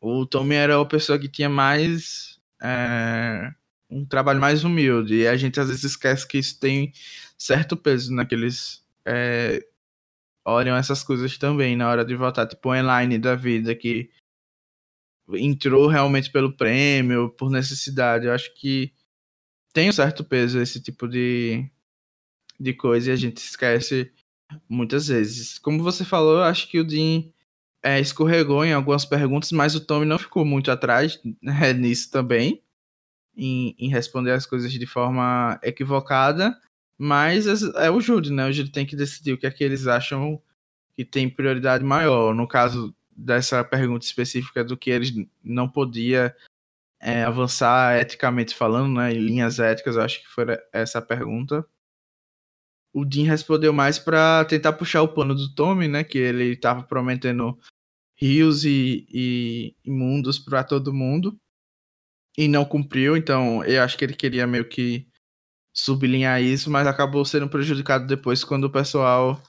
o Tommy era a pessoa que tinha mais. É, um trabalho mais humilde. E a gente às vezes esquece que isso tem certo peso naqueles. É, olham essas coisas também na hora de votar, tipo o Elaine da vida, que entrou realmente pelo prêmio, por necessidade. Eu acho que tem um certo peso esse tipo de, de coisa e a gente esquece muitas vezes. Como você falou, eu acho que o Dean é, escorregou em algumas perguntas, mas o Tommy não ficou muito atrás né, nisso também, em, em responder as coisas de forma equivocada. Mas é, é o júri, né? O júri tem que decidir o que é que eles acham que tem prioridade maior. No caso dessa pergunta específica do que eles não podia é, avançar eticamente falando, né? Em linhas éticas, acho que foi essa a pergunta. O Dean respondeu mais para tentar puxar o pano do Tommy, né? Que ele estava prometendo rios e, e, e mundos para todo mundo e não cumpriu. Então, eu acho que ele queria meio que sublinhar isso, mas acabou sendo prejudicado depois quando o pessoal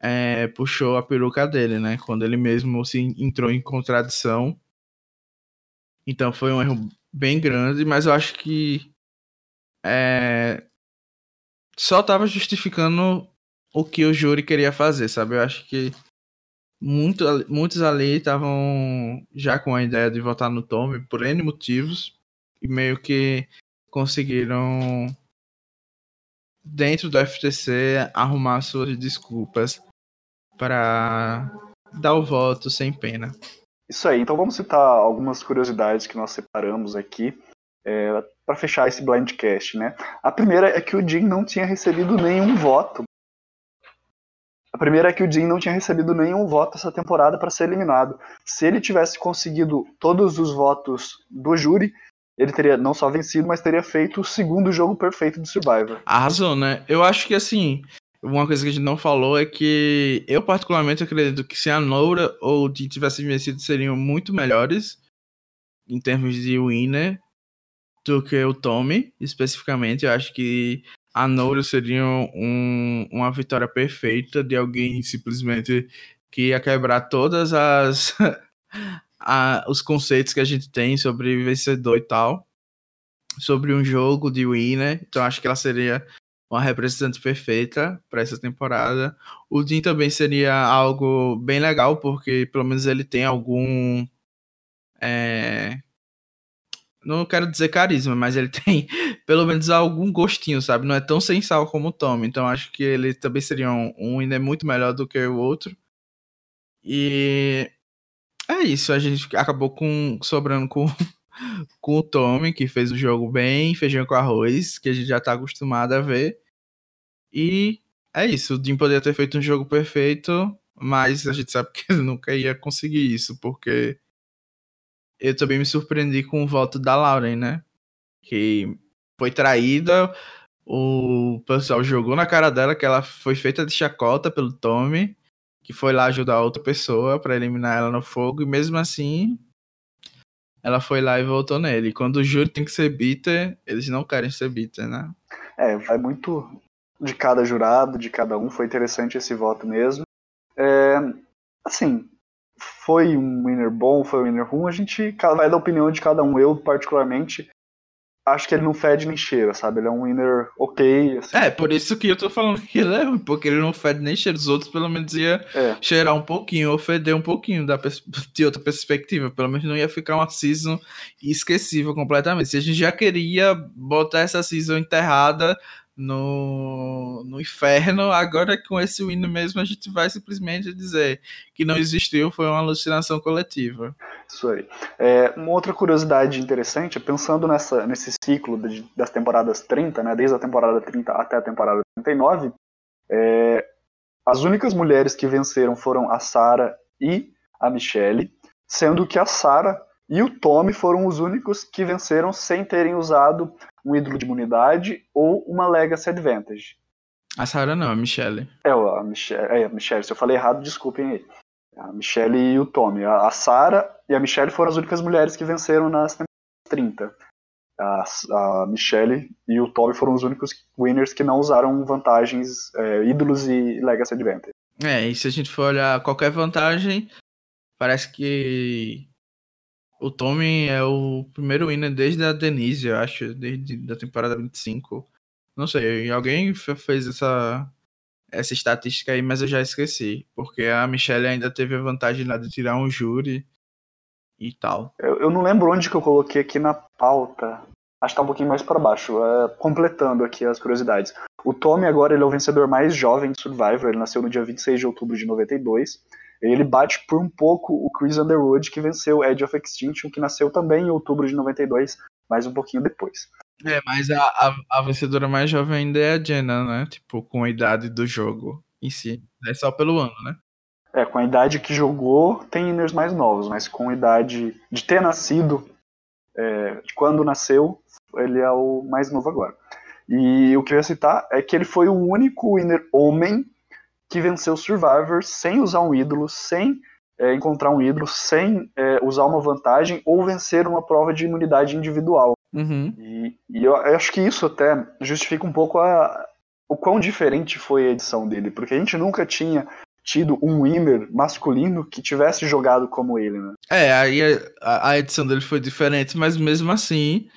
é, puxou a peruca dele, né? Quando ele mesmo se entrou em contradição. Então foi um erro bem grande, mas eu acho que é, só tava justificando o que o júri queria fazer, sabe? Eu acho que muito, muitos ali estavam já com a ideia de votar no Tommy por N motivos e meio que conseguiram dentro do FTC arrumar suas desculpas para dar o voto sem pena. Isso aí, então vamos citar algumas curiosidades que nós separamos aqui é, para fechar esse blindcast, né? A primeira é que o Jim não tinha recebido nenhum voto. A primeira é que o Jim não tinha recebido nenhum voto essa temporada para ser eliminado. Se ele tivesse conseguido todos os votos do júri, ele teria não só vencido, mas teria feito o segundo jogo perfeito do Survivor. Arrasou, né? Eu acho que assim, uma coisa que a gente não falou é que eu particularmente acredito que se a Noura ou o Jim tivessem vencido seriam muito melhores em termos de winner do que o Tommy, especificamente. Eu acho que a Noura seria um, uma vitória perfeita de alguém simplesmente que ia quebrar todas as a, os conceitos que a gente tem sobre vencedor e tal, sobre um jogo de winner. Então acho que ela seria uma representante perfeita para essa temporada. O Dean também seria algo bem legal, porque pelo menos ele tem algum. É... Não quero dizer carisma, mas ele tem pelo menos algum gostinho, sabe? Não é tão sem sal como o Tom. Então acho que ele também seria um, um winner muito melhor do que o outro. E é isso, a gente acabou com sobrando com, com o Tommy, que fez o jogo bem, feijão com arroz, que a gente já tá acostumado a ver. E é isso, o Jim poderia ter feito um jogo perfeito, mas a gente sabe que ele nunca ia conseguir isso, porque eu também me surpreendi com o voto da Lauren, né? Que foi traída, o pessoal jogou na cara dela que ela foi feita de chacota pelo Tommy que foi lá ajudar outra pessoa para eliminar ela no fogo, e mesmo assim ela foi lá e voltou nele. Quando o júri tem que ser bitter, eles não querem ser bitter, né? É, vai muito de cada jurado, de cada um. Foi interessante esse voto mesmo. É, assim, foi um winner bom, foi um winner ruim, a gente vai da opinião de cada um. Eu, particularmente, acho que ele não fede nem cheira, sabe? Ele é um winner ok. Assim. É, por isso que eu tô falando que ele é ruim, porque ele não fede nem cheira. Os outros, pelo menos, ia é. cheirar um pouquinho, ou feder um pouquinho da de outra perspectiva. Pelo menos não ia ficar uma season esquecível completamente. Se a gente já queria botar essa season enterrada no, no inferno. Agora, com esse hino mesmo, a gente vai simplesmente dizer que não existiu, foi uma alucinação coletiva. Isso aí. É, uma outra curiosidade interessante, pensando nessa, nesse ciclo de, das temporadas 30, né, desde a temporada 30 até a temporada 39, é, as únicas mulheres que venceram foram a Sarah e a Michelle, sendo que a Sarah e o Tommy foram os únicos que venceram sem terem usado um ídolo de imunidade ou uma Legacy Advantage. A Sarah não, a Michelle. É, a Michelle, é, a Michelle. Se eu falei errado, desculpem aí. A Michelle e o Tommy. A, a Sarah e a Michelle foram as únicas mulheres que venceram nas temporadas 30. A, a Michelle e o Tommy foram os únicos winners que não usaram vantagens, é, ídolos e Legacy Advantage. É, e se a gente for olhar qualquer vantagem, parece que o Tommy é o primeiro winner desde a Denise, eu acho, desde a temporada 25. Não sei, alguém fez essa, essa estatística aí, mas eu já esqueci. Porque a Michelle ainda teve a vantagem lá de tirar um júri e tal. Eu, eu não lembro onde que eu coloquei aqui na pauta. Acho que tá um pouquinho mais para baixo, é, completando aqui as curiosidades. O Tommy agora ele é o vencedor mais jovem de Survivor, ele nasceu no dia 26 de outubro de 92. Ele bate por um pouco o Chris Underwood, que venceu Edge of Extinction, que nasceu também em outubro de 92, mais um pouquinho depois. É, mas a, a, a vencedora mais jovem ainda é a Jenna, né? Tipo, com a idade do jogo em si. É só pelo ano, né? É, com a idade que jogou, tem inners mais novos, mas com a idade de ter nascido, é, de quando nasceu, ele é o mais novo agora. E o que eu ia citar é que ele foi o único winner homem que venceu Survivor sem usar um ídolo, sem é, encontrar um ídolo, sem é, usar uma vantagem ou vencer uma prova de imunidade individual. Uhum. E, e, eu acho que isso até justifica um pouco a, o quão diferente foi a edição dele, porque a gente nunca tinha tido um winner masculino que tivesse jogado como ele, né? É, aí a, a edição dele foi diferente, mas mesmo assim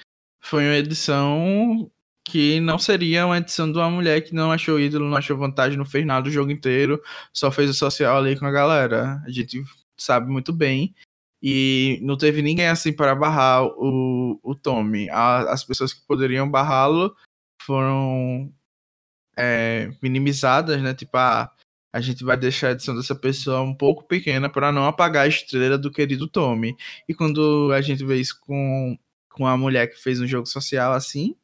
foi uma edição que não seria uma edição de uma mulher que não achou ídolo, não achou vantagem, não fez nada o jogo inteiro, só fez o social ali com a galera. A gente sabe muito bem. E não teve ninguém assim para barrar o, o Tommy. A, as pessoas que poderiam barrá-lo foram é, minimizadas, né? Tipo, ah, a gente vai deixar a edição dessa pessoa um pouco pequena para não apagar a estrela do querido Tommy. E quando a gente vê isso com, com a mulher que fez um jogo social assim,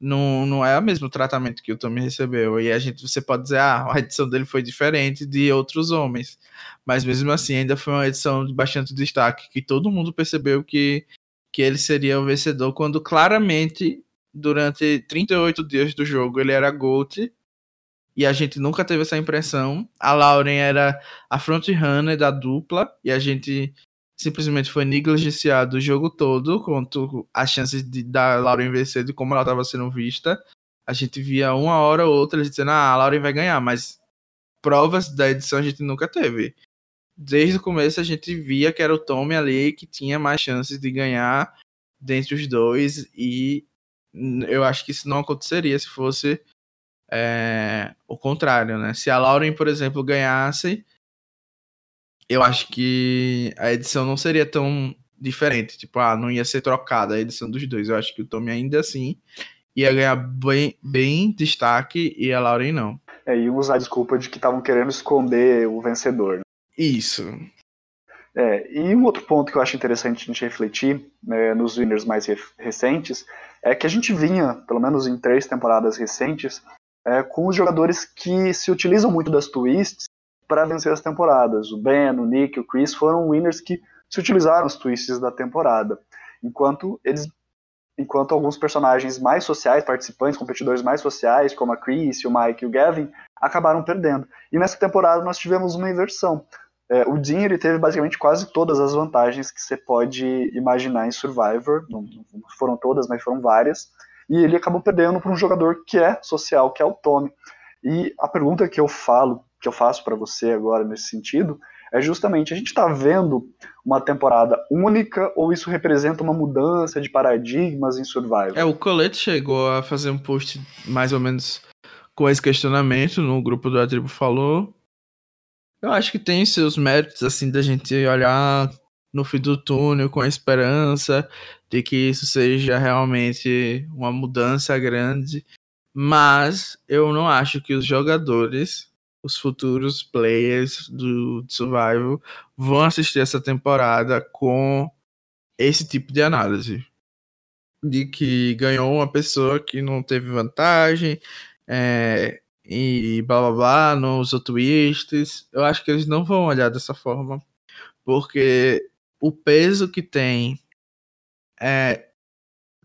não, não é o mesmo tratamento que o Tommy recebeu. E a gente, você pode dizer, ah, a edição dele foi diferente de outros homens. Mas mesmo assim, ainda foi uma edição de bastante destaque, que todo mundo percebeu que, que ele seria o vencedor, quando claramente, durante 38 dias do jogo, ele era GOAT. E a gente nunca teve essa impressão. A Lauren era a frontrunner da dupla. E a gente simplesmente foi negligenciado o jogo todo, quanto as chances de da Lauren vencer de como ela estava sendo vista. A gente via uma hora ou outra dizendo, ah, a Lauren vai ganhar, mas provas da edição a gente nunca teve. Desde o começo a gente via que era o Tommy ali que tinha mais chances de ganhar dentre os dois, e eu acho que isso não aconteceria se fosse é, o contrário, né? Se a Lauren, por exemplo, ganhasse, eu acho que a edição não seria tão diferente. Tipo, ah, não ia ser trocada a edição dos dois. Eu acho que o Tommy ainda assim ia ganhar bem, bem destaque e a Lauren não. É, iam usar a desculpa de que estavam querendo esconder o vencedor. Né? Isso. É, e um outro ponto que eu acho interessante a gente refletir né, nos winners mais re recentes é que a gente vinha, pelo menos em três temporadas recentes, é, com os jogadores que se utilizam muito das twists para vencer as temporadas. O Ben, o Nick, o Chris foram winners que se utilizaram os twists da temporada, enquanto eles enquanto alguns personagens mais sociais, participantes, competidores mais sociais, como a Chris, o Mike e o Gavin, acabaram perdendo. E nessa temporada nós tivemos uma inversão. É, o Dean ele teve basicamente quase todas as vantagens que você pode imaginar em Survivor, não, não foram todas, mas foram várias, e ele acabou perdendo para um jogador que é social, que é o Tommy. E a pergunta que eu falo que eu faço para você agora nesse sentido é justamente a gente está vendo uma temporada única ou isso representa uma mudança de paradigmas em Survival? É, o Colette chegou a fazer um post mais ou menos com esse questionamento no grupo do A Tribo Falou. Eu acho que tem seus méritos, assim, da gente olhar no fim do túnel com a esperança de que isso seja realmente uma mudança grande Mas eu não acho que os jogadores, os futuros players do Survival, vão assistir essa temporada com esse tipo de análise. De que ganhou uma pessoa que não teve vantagem, é, e blá blá blá, não usou twists. Eu acho que eles não vão olhar dessa forma, porque o peso que tem é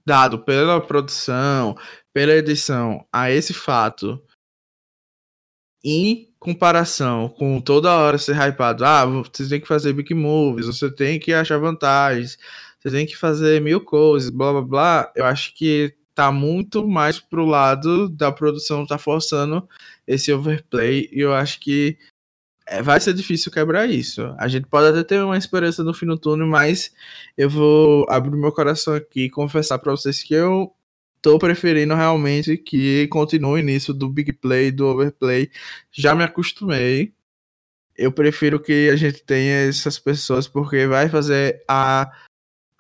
dado pela produção, pela edição a esse fato, em comparação com toda hora ser hypado, ah, você tem que fazer big moves, você tem que achar vantagens, você tem que fazer mil coisas, blá blá blá, eu acho que tá muito mais pro lado da produção tá forçando esse overplay e eu acho que é, vai ser difícil quebrar isso. A gente pode até ter uma esperança no fim do túnel, mas eu vou abrir meu coração aqui e confessar para vocês que eu tô preferindo realmente que continue nisso do big play, do overplay. Já me acostumei. Eu prefiro que a gente tenha essas pessoas porque vai fazer a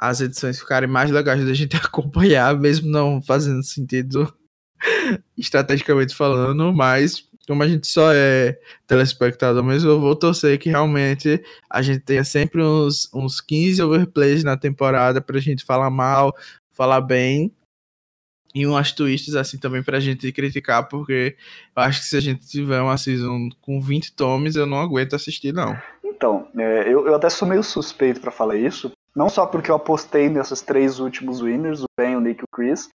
as edições ficarem mais legais da gente acompanhar, mesmo não fazendo sentido estrategicamente falando, mas como a gente só é telespectador mesmo, eu vou torcer que realmente a gente tenha sempre uns, uns 15 overplays na temporada pra gente falar mal, falar bem. E umas twists assim também pra gente criticar, porque eu acho que se a gente tiver uma season com 20 tomes, eu não aguento assistir, não. Então, é, eu, eu até sou meio suspeito para falar isso, não só porque eu apostei nesses três últimos winners, o Ben, o Nick e o Chris,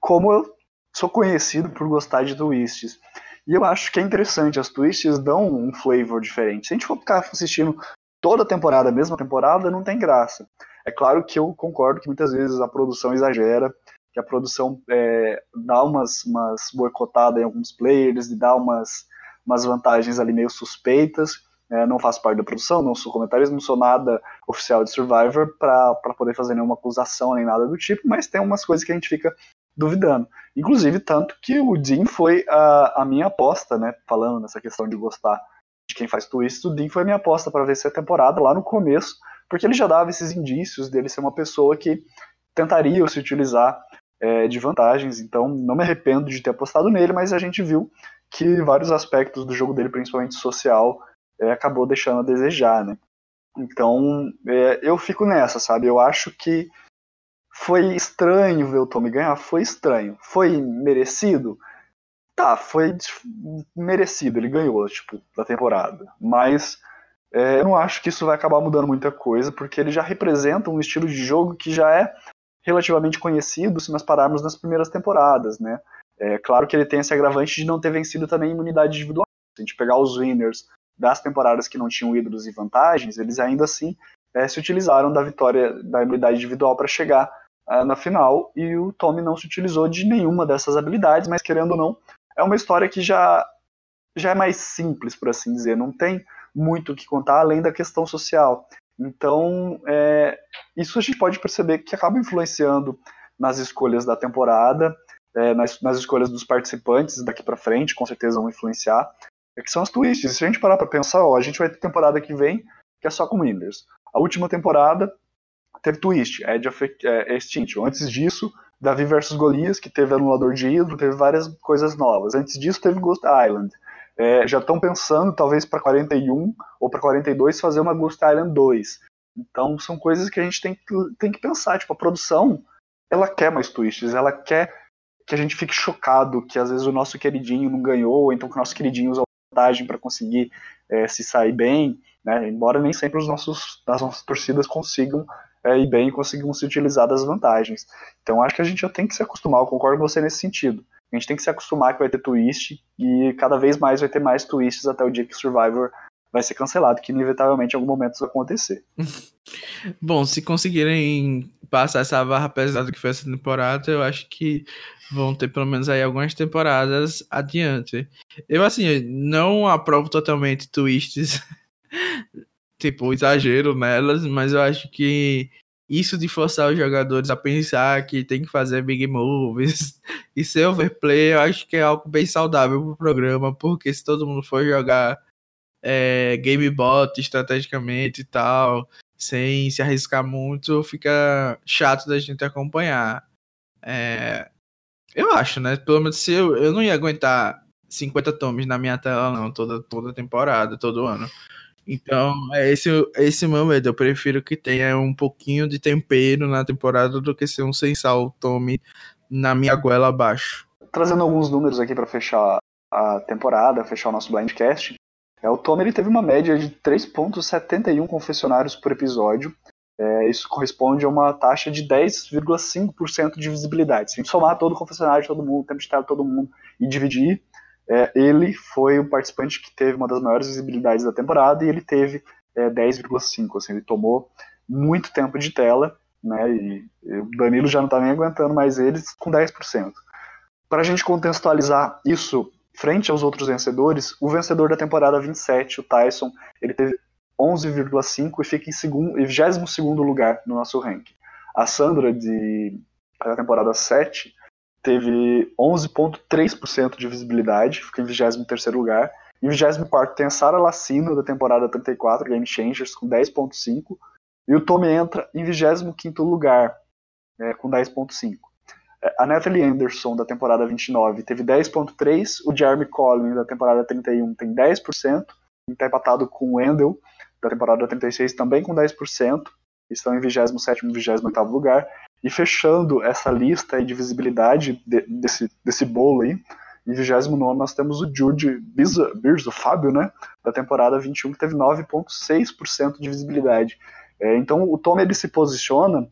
como eu sou conhecido por gostar de twists. E eu acho que é interessante, as twists dão um flavor diferente. Se a gente for ficar assistindo toda a temporada, a mesma temporada, não tem graça. É claro que eu concordo que muitas vezes a produção exagera, que a produção é, dá umas, umas boicotadas em alguns players, dá umas, umas vantagens ali meio suspeitas, é, não faço parte da produção, não sou comentarista, não sou nada oficial de Survivor para poder fazer nenhuma acusação nem nada do tipo, mas tem umas coisas que a gente fica duvidando. Inclusive, tanto que o Dean foi a, a minha aposta, né? Falando nessa questão de gostar de quem faz twist, o Dean foi a minha aposta para vencer a temporada lá no começo, porque ele já dava esses indícios dele ser uma pessoa que tentaria se utilizar é, de vantagens, então não me arrependo de ter apostado nele, mas a gente viu que vários aspectos do jogo dele, principalmente social, é, acabou deixando a desejar, né? Então, é, eu fico nessa, sabe? Eu acho que foi estranho ver o Tommy ganhar, foi estranho. Foi merecido? Tá, foi merecido, ele ganhou, tipo, da temporada. Mas é, eu não acho que isso vai acabar mudando muita coisa, porque ele já representa um estilo de jogo que já é relativamente conhecido se nós pararmos nas primeiras temporadas, né? É claro que ele tem esse agravante de não ter vencido também imunidade individual. Se a gente pegar os winners das temporadas que não tinham ídolos e vantagens, eles ainda assim é, se utilizaram da vitória da habilidade individual para chegar uh, na final, e o Tommy não se utilizou de nenhuma dessas habilidades, mas querendo ou não, é uma história que já, já é mais simples, por assim dizer, não tem muito o que contar além da questão social. Então, é, isso a gente pode perceber que acaba influenciando nas escolhas da temporada, é, nas, nas, escolhas dos participantes daqui para frente, com certeza vão influenciar é que são as twists. Se a gente parar pra pensar, ó, a gente vai ter temporada que vem que é só com Winners. A última temporada teve twist, Edge of é, Extinction. Antes disso, Davi versus Golias, que teve anulador de ídolo, teve várias coisas novas. Antes disso, teve Ghost Island. É, já estão pensando, talvez para 41 ou para 42, fazer uma Ghost Island 2. Então, são coisas que a gente tem que, tem que pensar. Tipo, a produção, ela quer mais twists, ela quer que a gente fique chocado que às vezes o nosso queridinho não ganhou, ou então que o nosso queridinho usa vantagem para conseguir é, se sair bem, né? embora nem sempre os nossos, as nossas torcidas consigam é, ir bem e consigam se utilizar das vantagens. Então acho que a gente já tem que se acostumar, eu concordo com você nesse sentido. A gente tem que se acostumar que vai ter twist e cada vez mais vai ter mais twists até o dia que Survivor vai ser cancelado, que inevitavelmente em algum momento isso vai acontecer. Bom, se conseguirem passar essa barra pesada que foi essa temporada, eu acho que vão ter pelo menos aí algumas temporadas adiante. Eu, assim, não aprovo totalmente twists, tipo, exagero nelas, mas eu acho que isso de forçar os jogadores a pensar que tem que fazer big moves e ser overplay, eu acho que é algo bem saudável pro programa, porque se todo mundo for jogar é, game bot estrategicamente e tal, sem se arriscar muito, fica chato da gente acompanhar. É, Eu acho, né? Pelo menos se eu, eu não ia aguentar 50 tomes na minha tela, não, toda, toda temporada, todo ano. Então, é esse, esse meu medo. Eu prefiro que tenha um pouquinho de tempero na temporada do que ser um sem sal tome na minha goela abaixo. Trazendo alguns números aqui para fechar a temporada, fechar o nosso blindcast. É, o Tom ele teve uma média de 3,71 confessionários por episódio. É, isso corresponde a uma taxa de 10,5% de visibilidade. Se a gente somar todo o confessionário de todo mundo, tempo de tela de todo mundo e dividir, é, ele foi o participante que teve uma das maiores visibilidades da temporada e ele teve é, 10,5, assim, ele tomou muito tempo de tela, né, e, e o Danilo já não está nem aguentando mais eles com 10%. Para a gente contextualizar isso frente aos outros vencedores, o vencedor da temporada 27, o Tyson, ele teve 11,5 e fica em, segundo, em 22 lugar no nosso ranking. A Sandra, de da temporada 7, teve 11,3% de visibilidade, fica em 23 lugar. Em 24 tem a Sarah Lacino, da temporada 34, Game Changers, com 10,5. E o Tommy entra em 25 lugar, é, com 10,5. É, a Natalie Anderson, da temporada 29, teve 10,3%. O Jeremy Collins, da temporada 31, tem 10%. Está empatado com o Wendell, da temporada 36, também com 10%. Estão em 27 e 28 lugar. E fechando essa lista de visibilidade de, desse, desse bolo aí, em 29 nós temos o Jude o Fábio, né, da temporada 21, que teve 9,6% de visibilidade. É, então o Tom ele se posiciona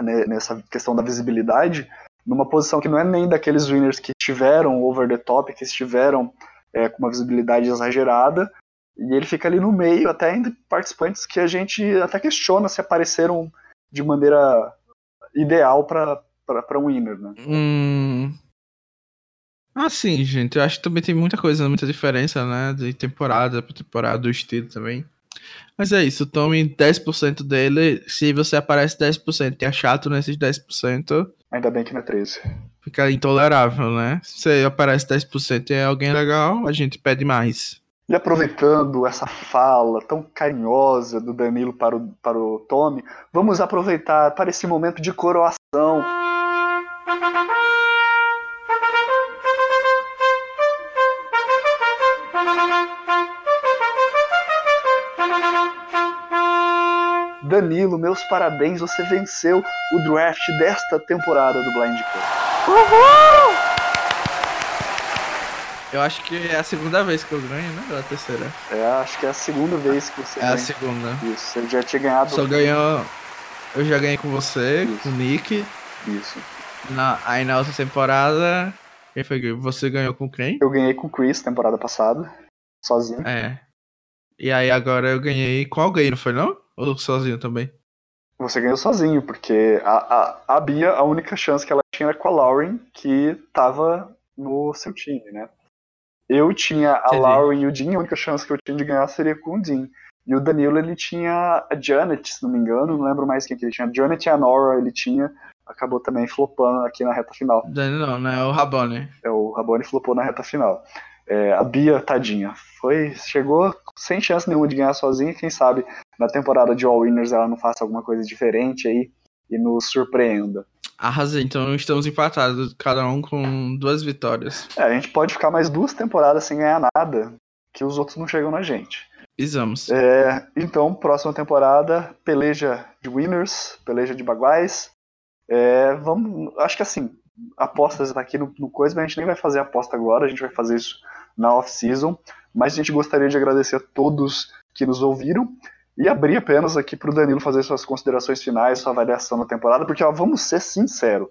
né, nessa questão da visibilidade numa posição que não é nem daqueles winners que tiveram over the top, que estiveram é, com uma visibilidade exagerada, e ele fica ali no meio, até entre participantes que a gente até questiona se apareceram de maneira ideal para um winner, né? Hum... Ah, sim, gente. Eu acho que também tem muita coisa, muita diferença, né? De temporada para temporada, do estilo também. Mas é isso, tome 10% dele. Se você aparece 10% e é chato nesses 10%. Ainda bem que não é 13. Fica intolerável, né? Se você aparece 10% e é alguém legal, a gente pede mais. E aproveitando essa fala tão carinhosa do Danilo para o, para o Tommy, vamos aproveitar para esse momento de coroação. Danilo, meus parabéns, você venceu o draft desta temporada do Blind. Uhul! Eu acho que é a segunda vez que eu ganho, né? Ou a terceira? É, acho que é a segunda vez que você É ganha. a segunda. Isso, você já tinha ganhado. Só ganhou. Eu já ganhei com você, Isso. com o Nick. Isso. Na... Aí na outra temporada. Quem foi? Você ganhou com quem? Eu ganhei com o Chris temporada passada. Sozinho. É. E aí agora eu ganhei com alguém, não foi não? Ou sozinho também? Você ganhou sozinho, porque a, a, a Bia, a única chance que ela tinha era com a Lauren, que tava no seu time, né? Eu tinha a Entendi. Lauren e o Dean, a única chance que eu tinha de ganhar seria com o Dean. E o Danilo, ele tinha a Janet, se não me engano, não lembro mais quem que ele tinha. A Janet e a Nora ele tinha, acabou também flopando aqui na reta final. Danilo não, né? É o Rabone. É, o Rabone flopou na reta final. É, a Bia, tadinha, foi, chegou sem chance nenhuma de ganhar sozinha. Quem sabe na temporada de All Winners ela não faça alguma coisa diferente aí e nos surpreenda. Arrasei, então estamos empatados, cada um com duas vitórias. É, a gente pode ficar mais duas temporadas sem ganhar nada, que os outros não chegam na gente. Pisamos. É, então, próxima temporada, peleja de winners, peleja de baguais. É, vamos, acho que assim, apostas aqui no, no coisa, mas a gente nem vai fazer aposta agora, a gente vai fazer isso na off-season. Mas a gente gostaria de agradecer a todos que nos ouviram e abrir apenas aqui para o Danilo fazer suas considerações finais, sua avaliação na temporada, porque ó, vamos ser sinceros.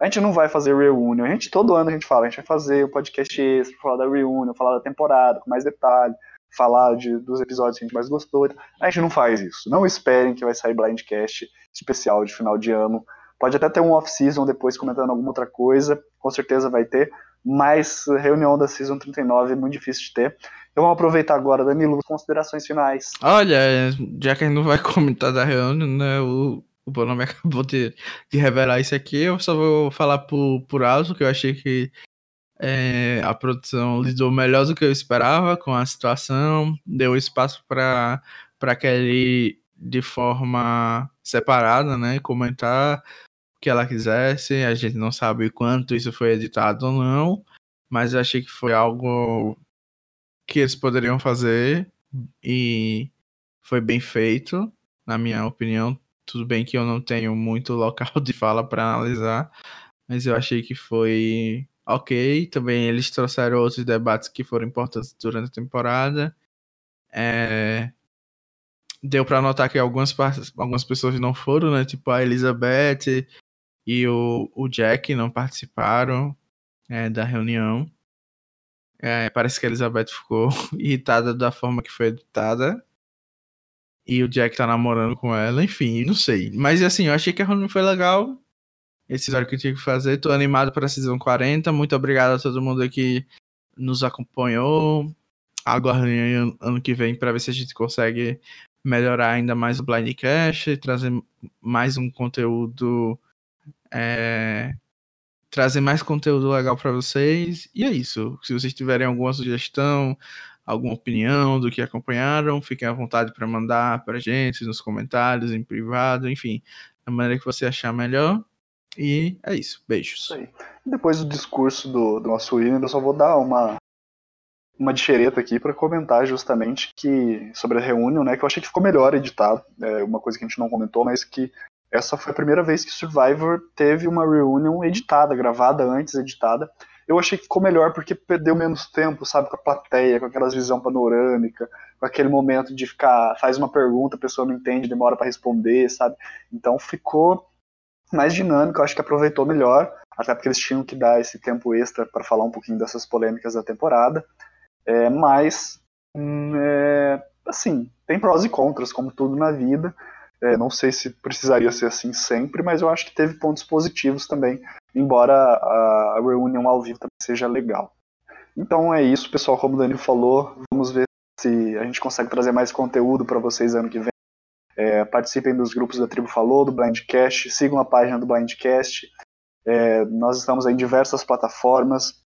A gente não vai fazer reunion, a gente todo ano a gente fala, a gente vai fazer o um podcast extra, falar da reunion, falar da temporada com mais detalhe, falar de, dos episódios que a gente mais gostou. A gente não faz isso. Não esperem que vai sair Blindcast especial de final de ano. Pode até ter um off-season depois comentando alguma outra coisa, com certeza vai ter, mas reunião da Season 39 é muito difícil de ter. Então vamos aproveitar agora, Danilo, considerações finais. Olha, já que a gente não vai comentar da reunião, né, o, o Bonome acabou de, de revelar isso aqui, eu só vou falar por, por alto, que eu achei que é, a produção lidou melhor do que eu esperava com a situação, deu espaço para Kelly de forma separada, né, comentar que ela quisesse. A gente não sabe quanto isso foi editado ou não, mas eu achei que foi algo que eles poderiam fazer e foi bem feito, na minha opinião. Tudo bem que eu não tenho muito local de fala para analisar, mas eu achei que foi ok. Também eles trouxeram outros debates que foram importantes durante a temporada. É... Deu para notar que algumas, algumas pessoas não foram, né? Tipo a Elizabeth e o, o Jack não participaram é, da reunião. É, parece que a Elizabeth ficou irritada da forma que foi editada. E o Jack tá namorando com ela, enfim, não sei. Mas assim, eu achei que a reunião foi legal. Esse episódio que eu tinha que fazer. Tô animado pra Season 40. Muito obrigado a todo mundo que nos acompanhou. Agora ano que vem para ver se a gente consegue melhorar ainda mais o Blindcast, trazer mais um conteúdo é, trazer mais conteúdo legal para vocês. E é isso. Se vocês tiverem alguma sugestão, alguma opinião do que acompanharam, fiquem à vontade para mandar para gente nos comentários, em privado, enfim, da maneira que você achar melhor. E é isso. Beijos. Isso Depois do discurso do, do nosso William, eu só vou dar uma uma difereta aqui para comentar justamente que sobre a reunião, né, que eu achei que ficou melhor editado, é uma coisa que a gente não comentou, mas que essa foi a primeira vez que Survivor teve uma reunião editada, gravada antes, editada. Eu achei que ficou melhor porque perdeu menos tempo, sabe, com a plateia, com aquelas visão panorâmica, com aquele momento de ficar, faz uma pergunta, a pessoa não entende, demora para responder, sabe? Então ficou mais dinâmico, acho que aproveitou melhor, até porque eles tinham que dar esse tempo extra para falar um pouquinho dessas polêmicas da temporada. É, mas, hum, é, assim, tem prós e contras, como tudo na vida. É, não sei se precisaria ser assim sempre, mas eu acho que teve pontos positivos também, embora a, reunião ao vivo também seja legal. Então é isso, pessoal. Como o Dani falou, vamos ver se a gente consegue trazer mais conteúdo para vocês ano que vem. É, participem dos grupos da Tribo Falou, do Blindcast, sigam a página do Blindcast. É, nós estamos em diversas plataformas,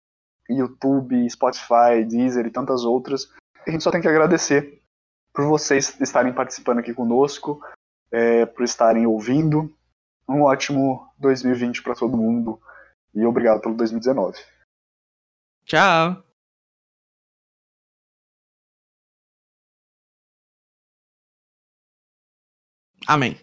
YouTube, Spotify, Deezer e tantas outras. A gente só tem que agradecer por vocês estarem participando aqui conosco, é, por estarem ouvindo. Um ótimo 2020 para todo mundo e obrigado pelo 2019. Tchau! Amém.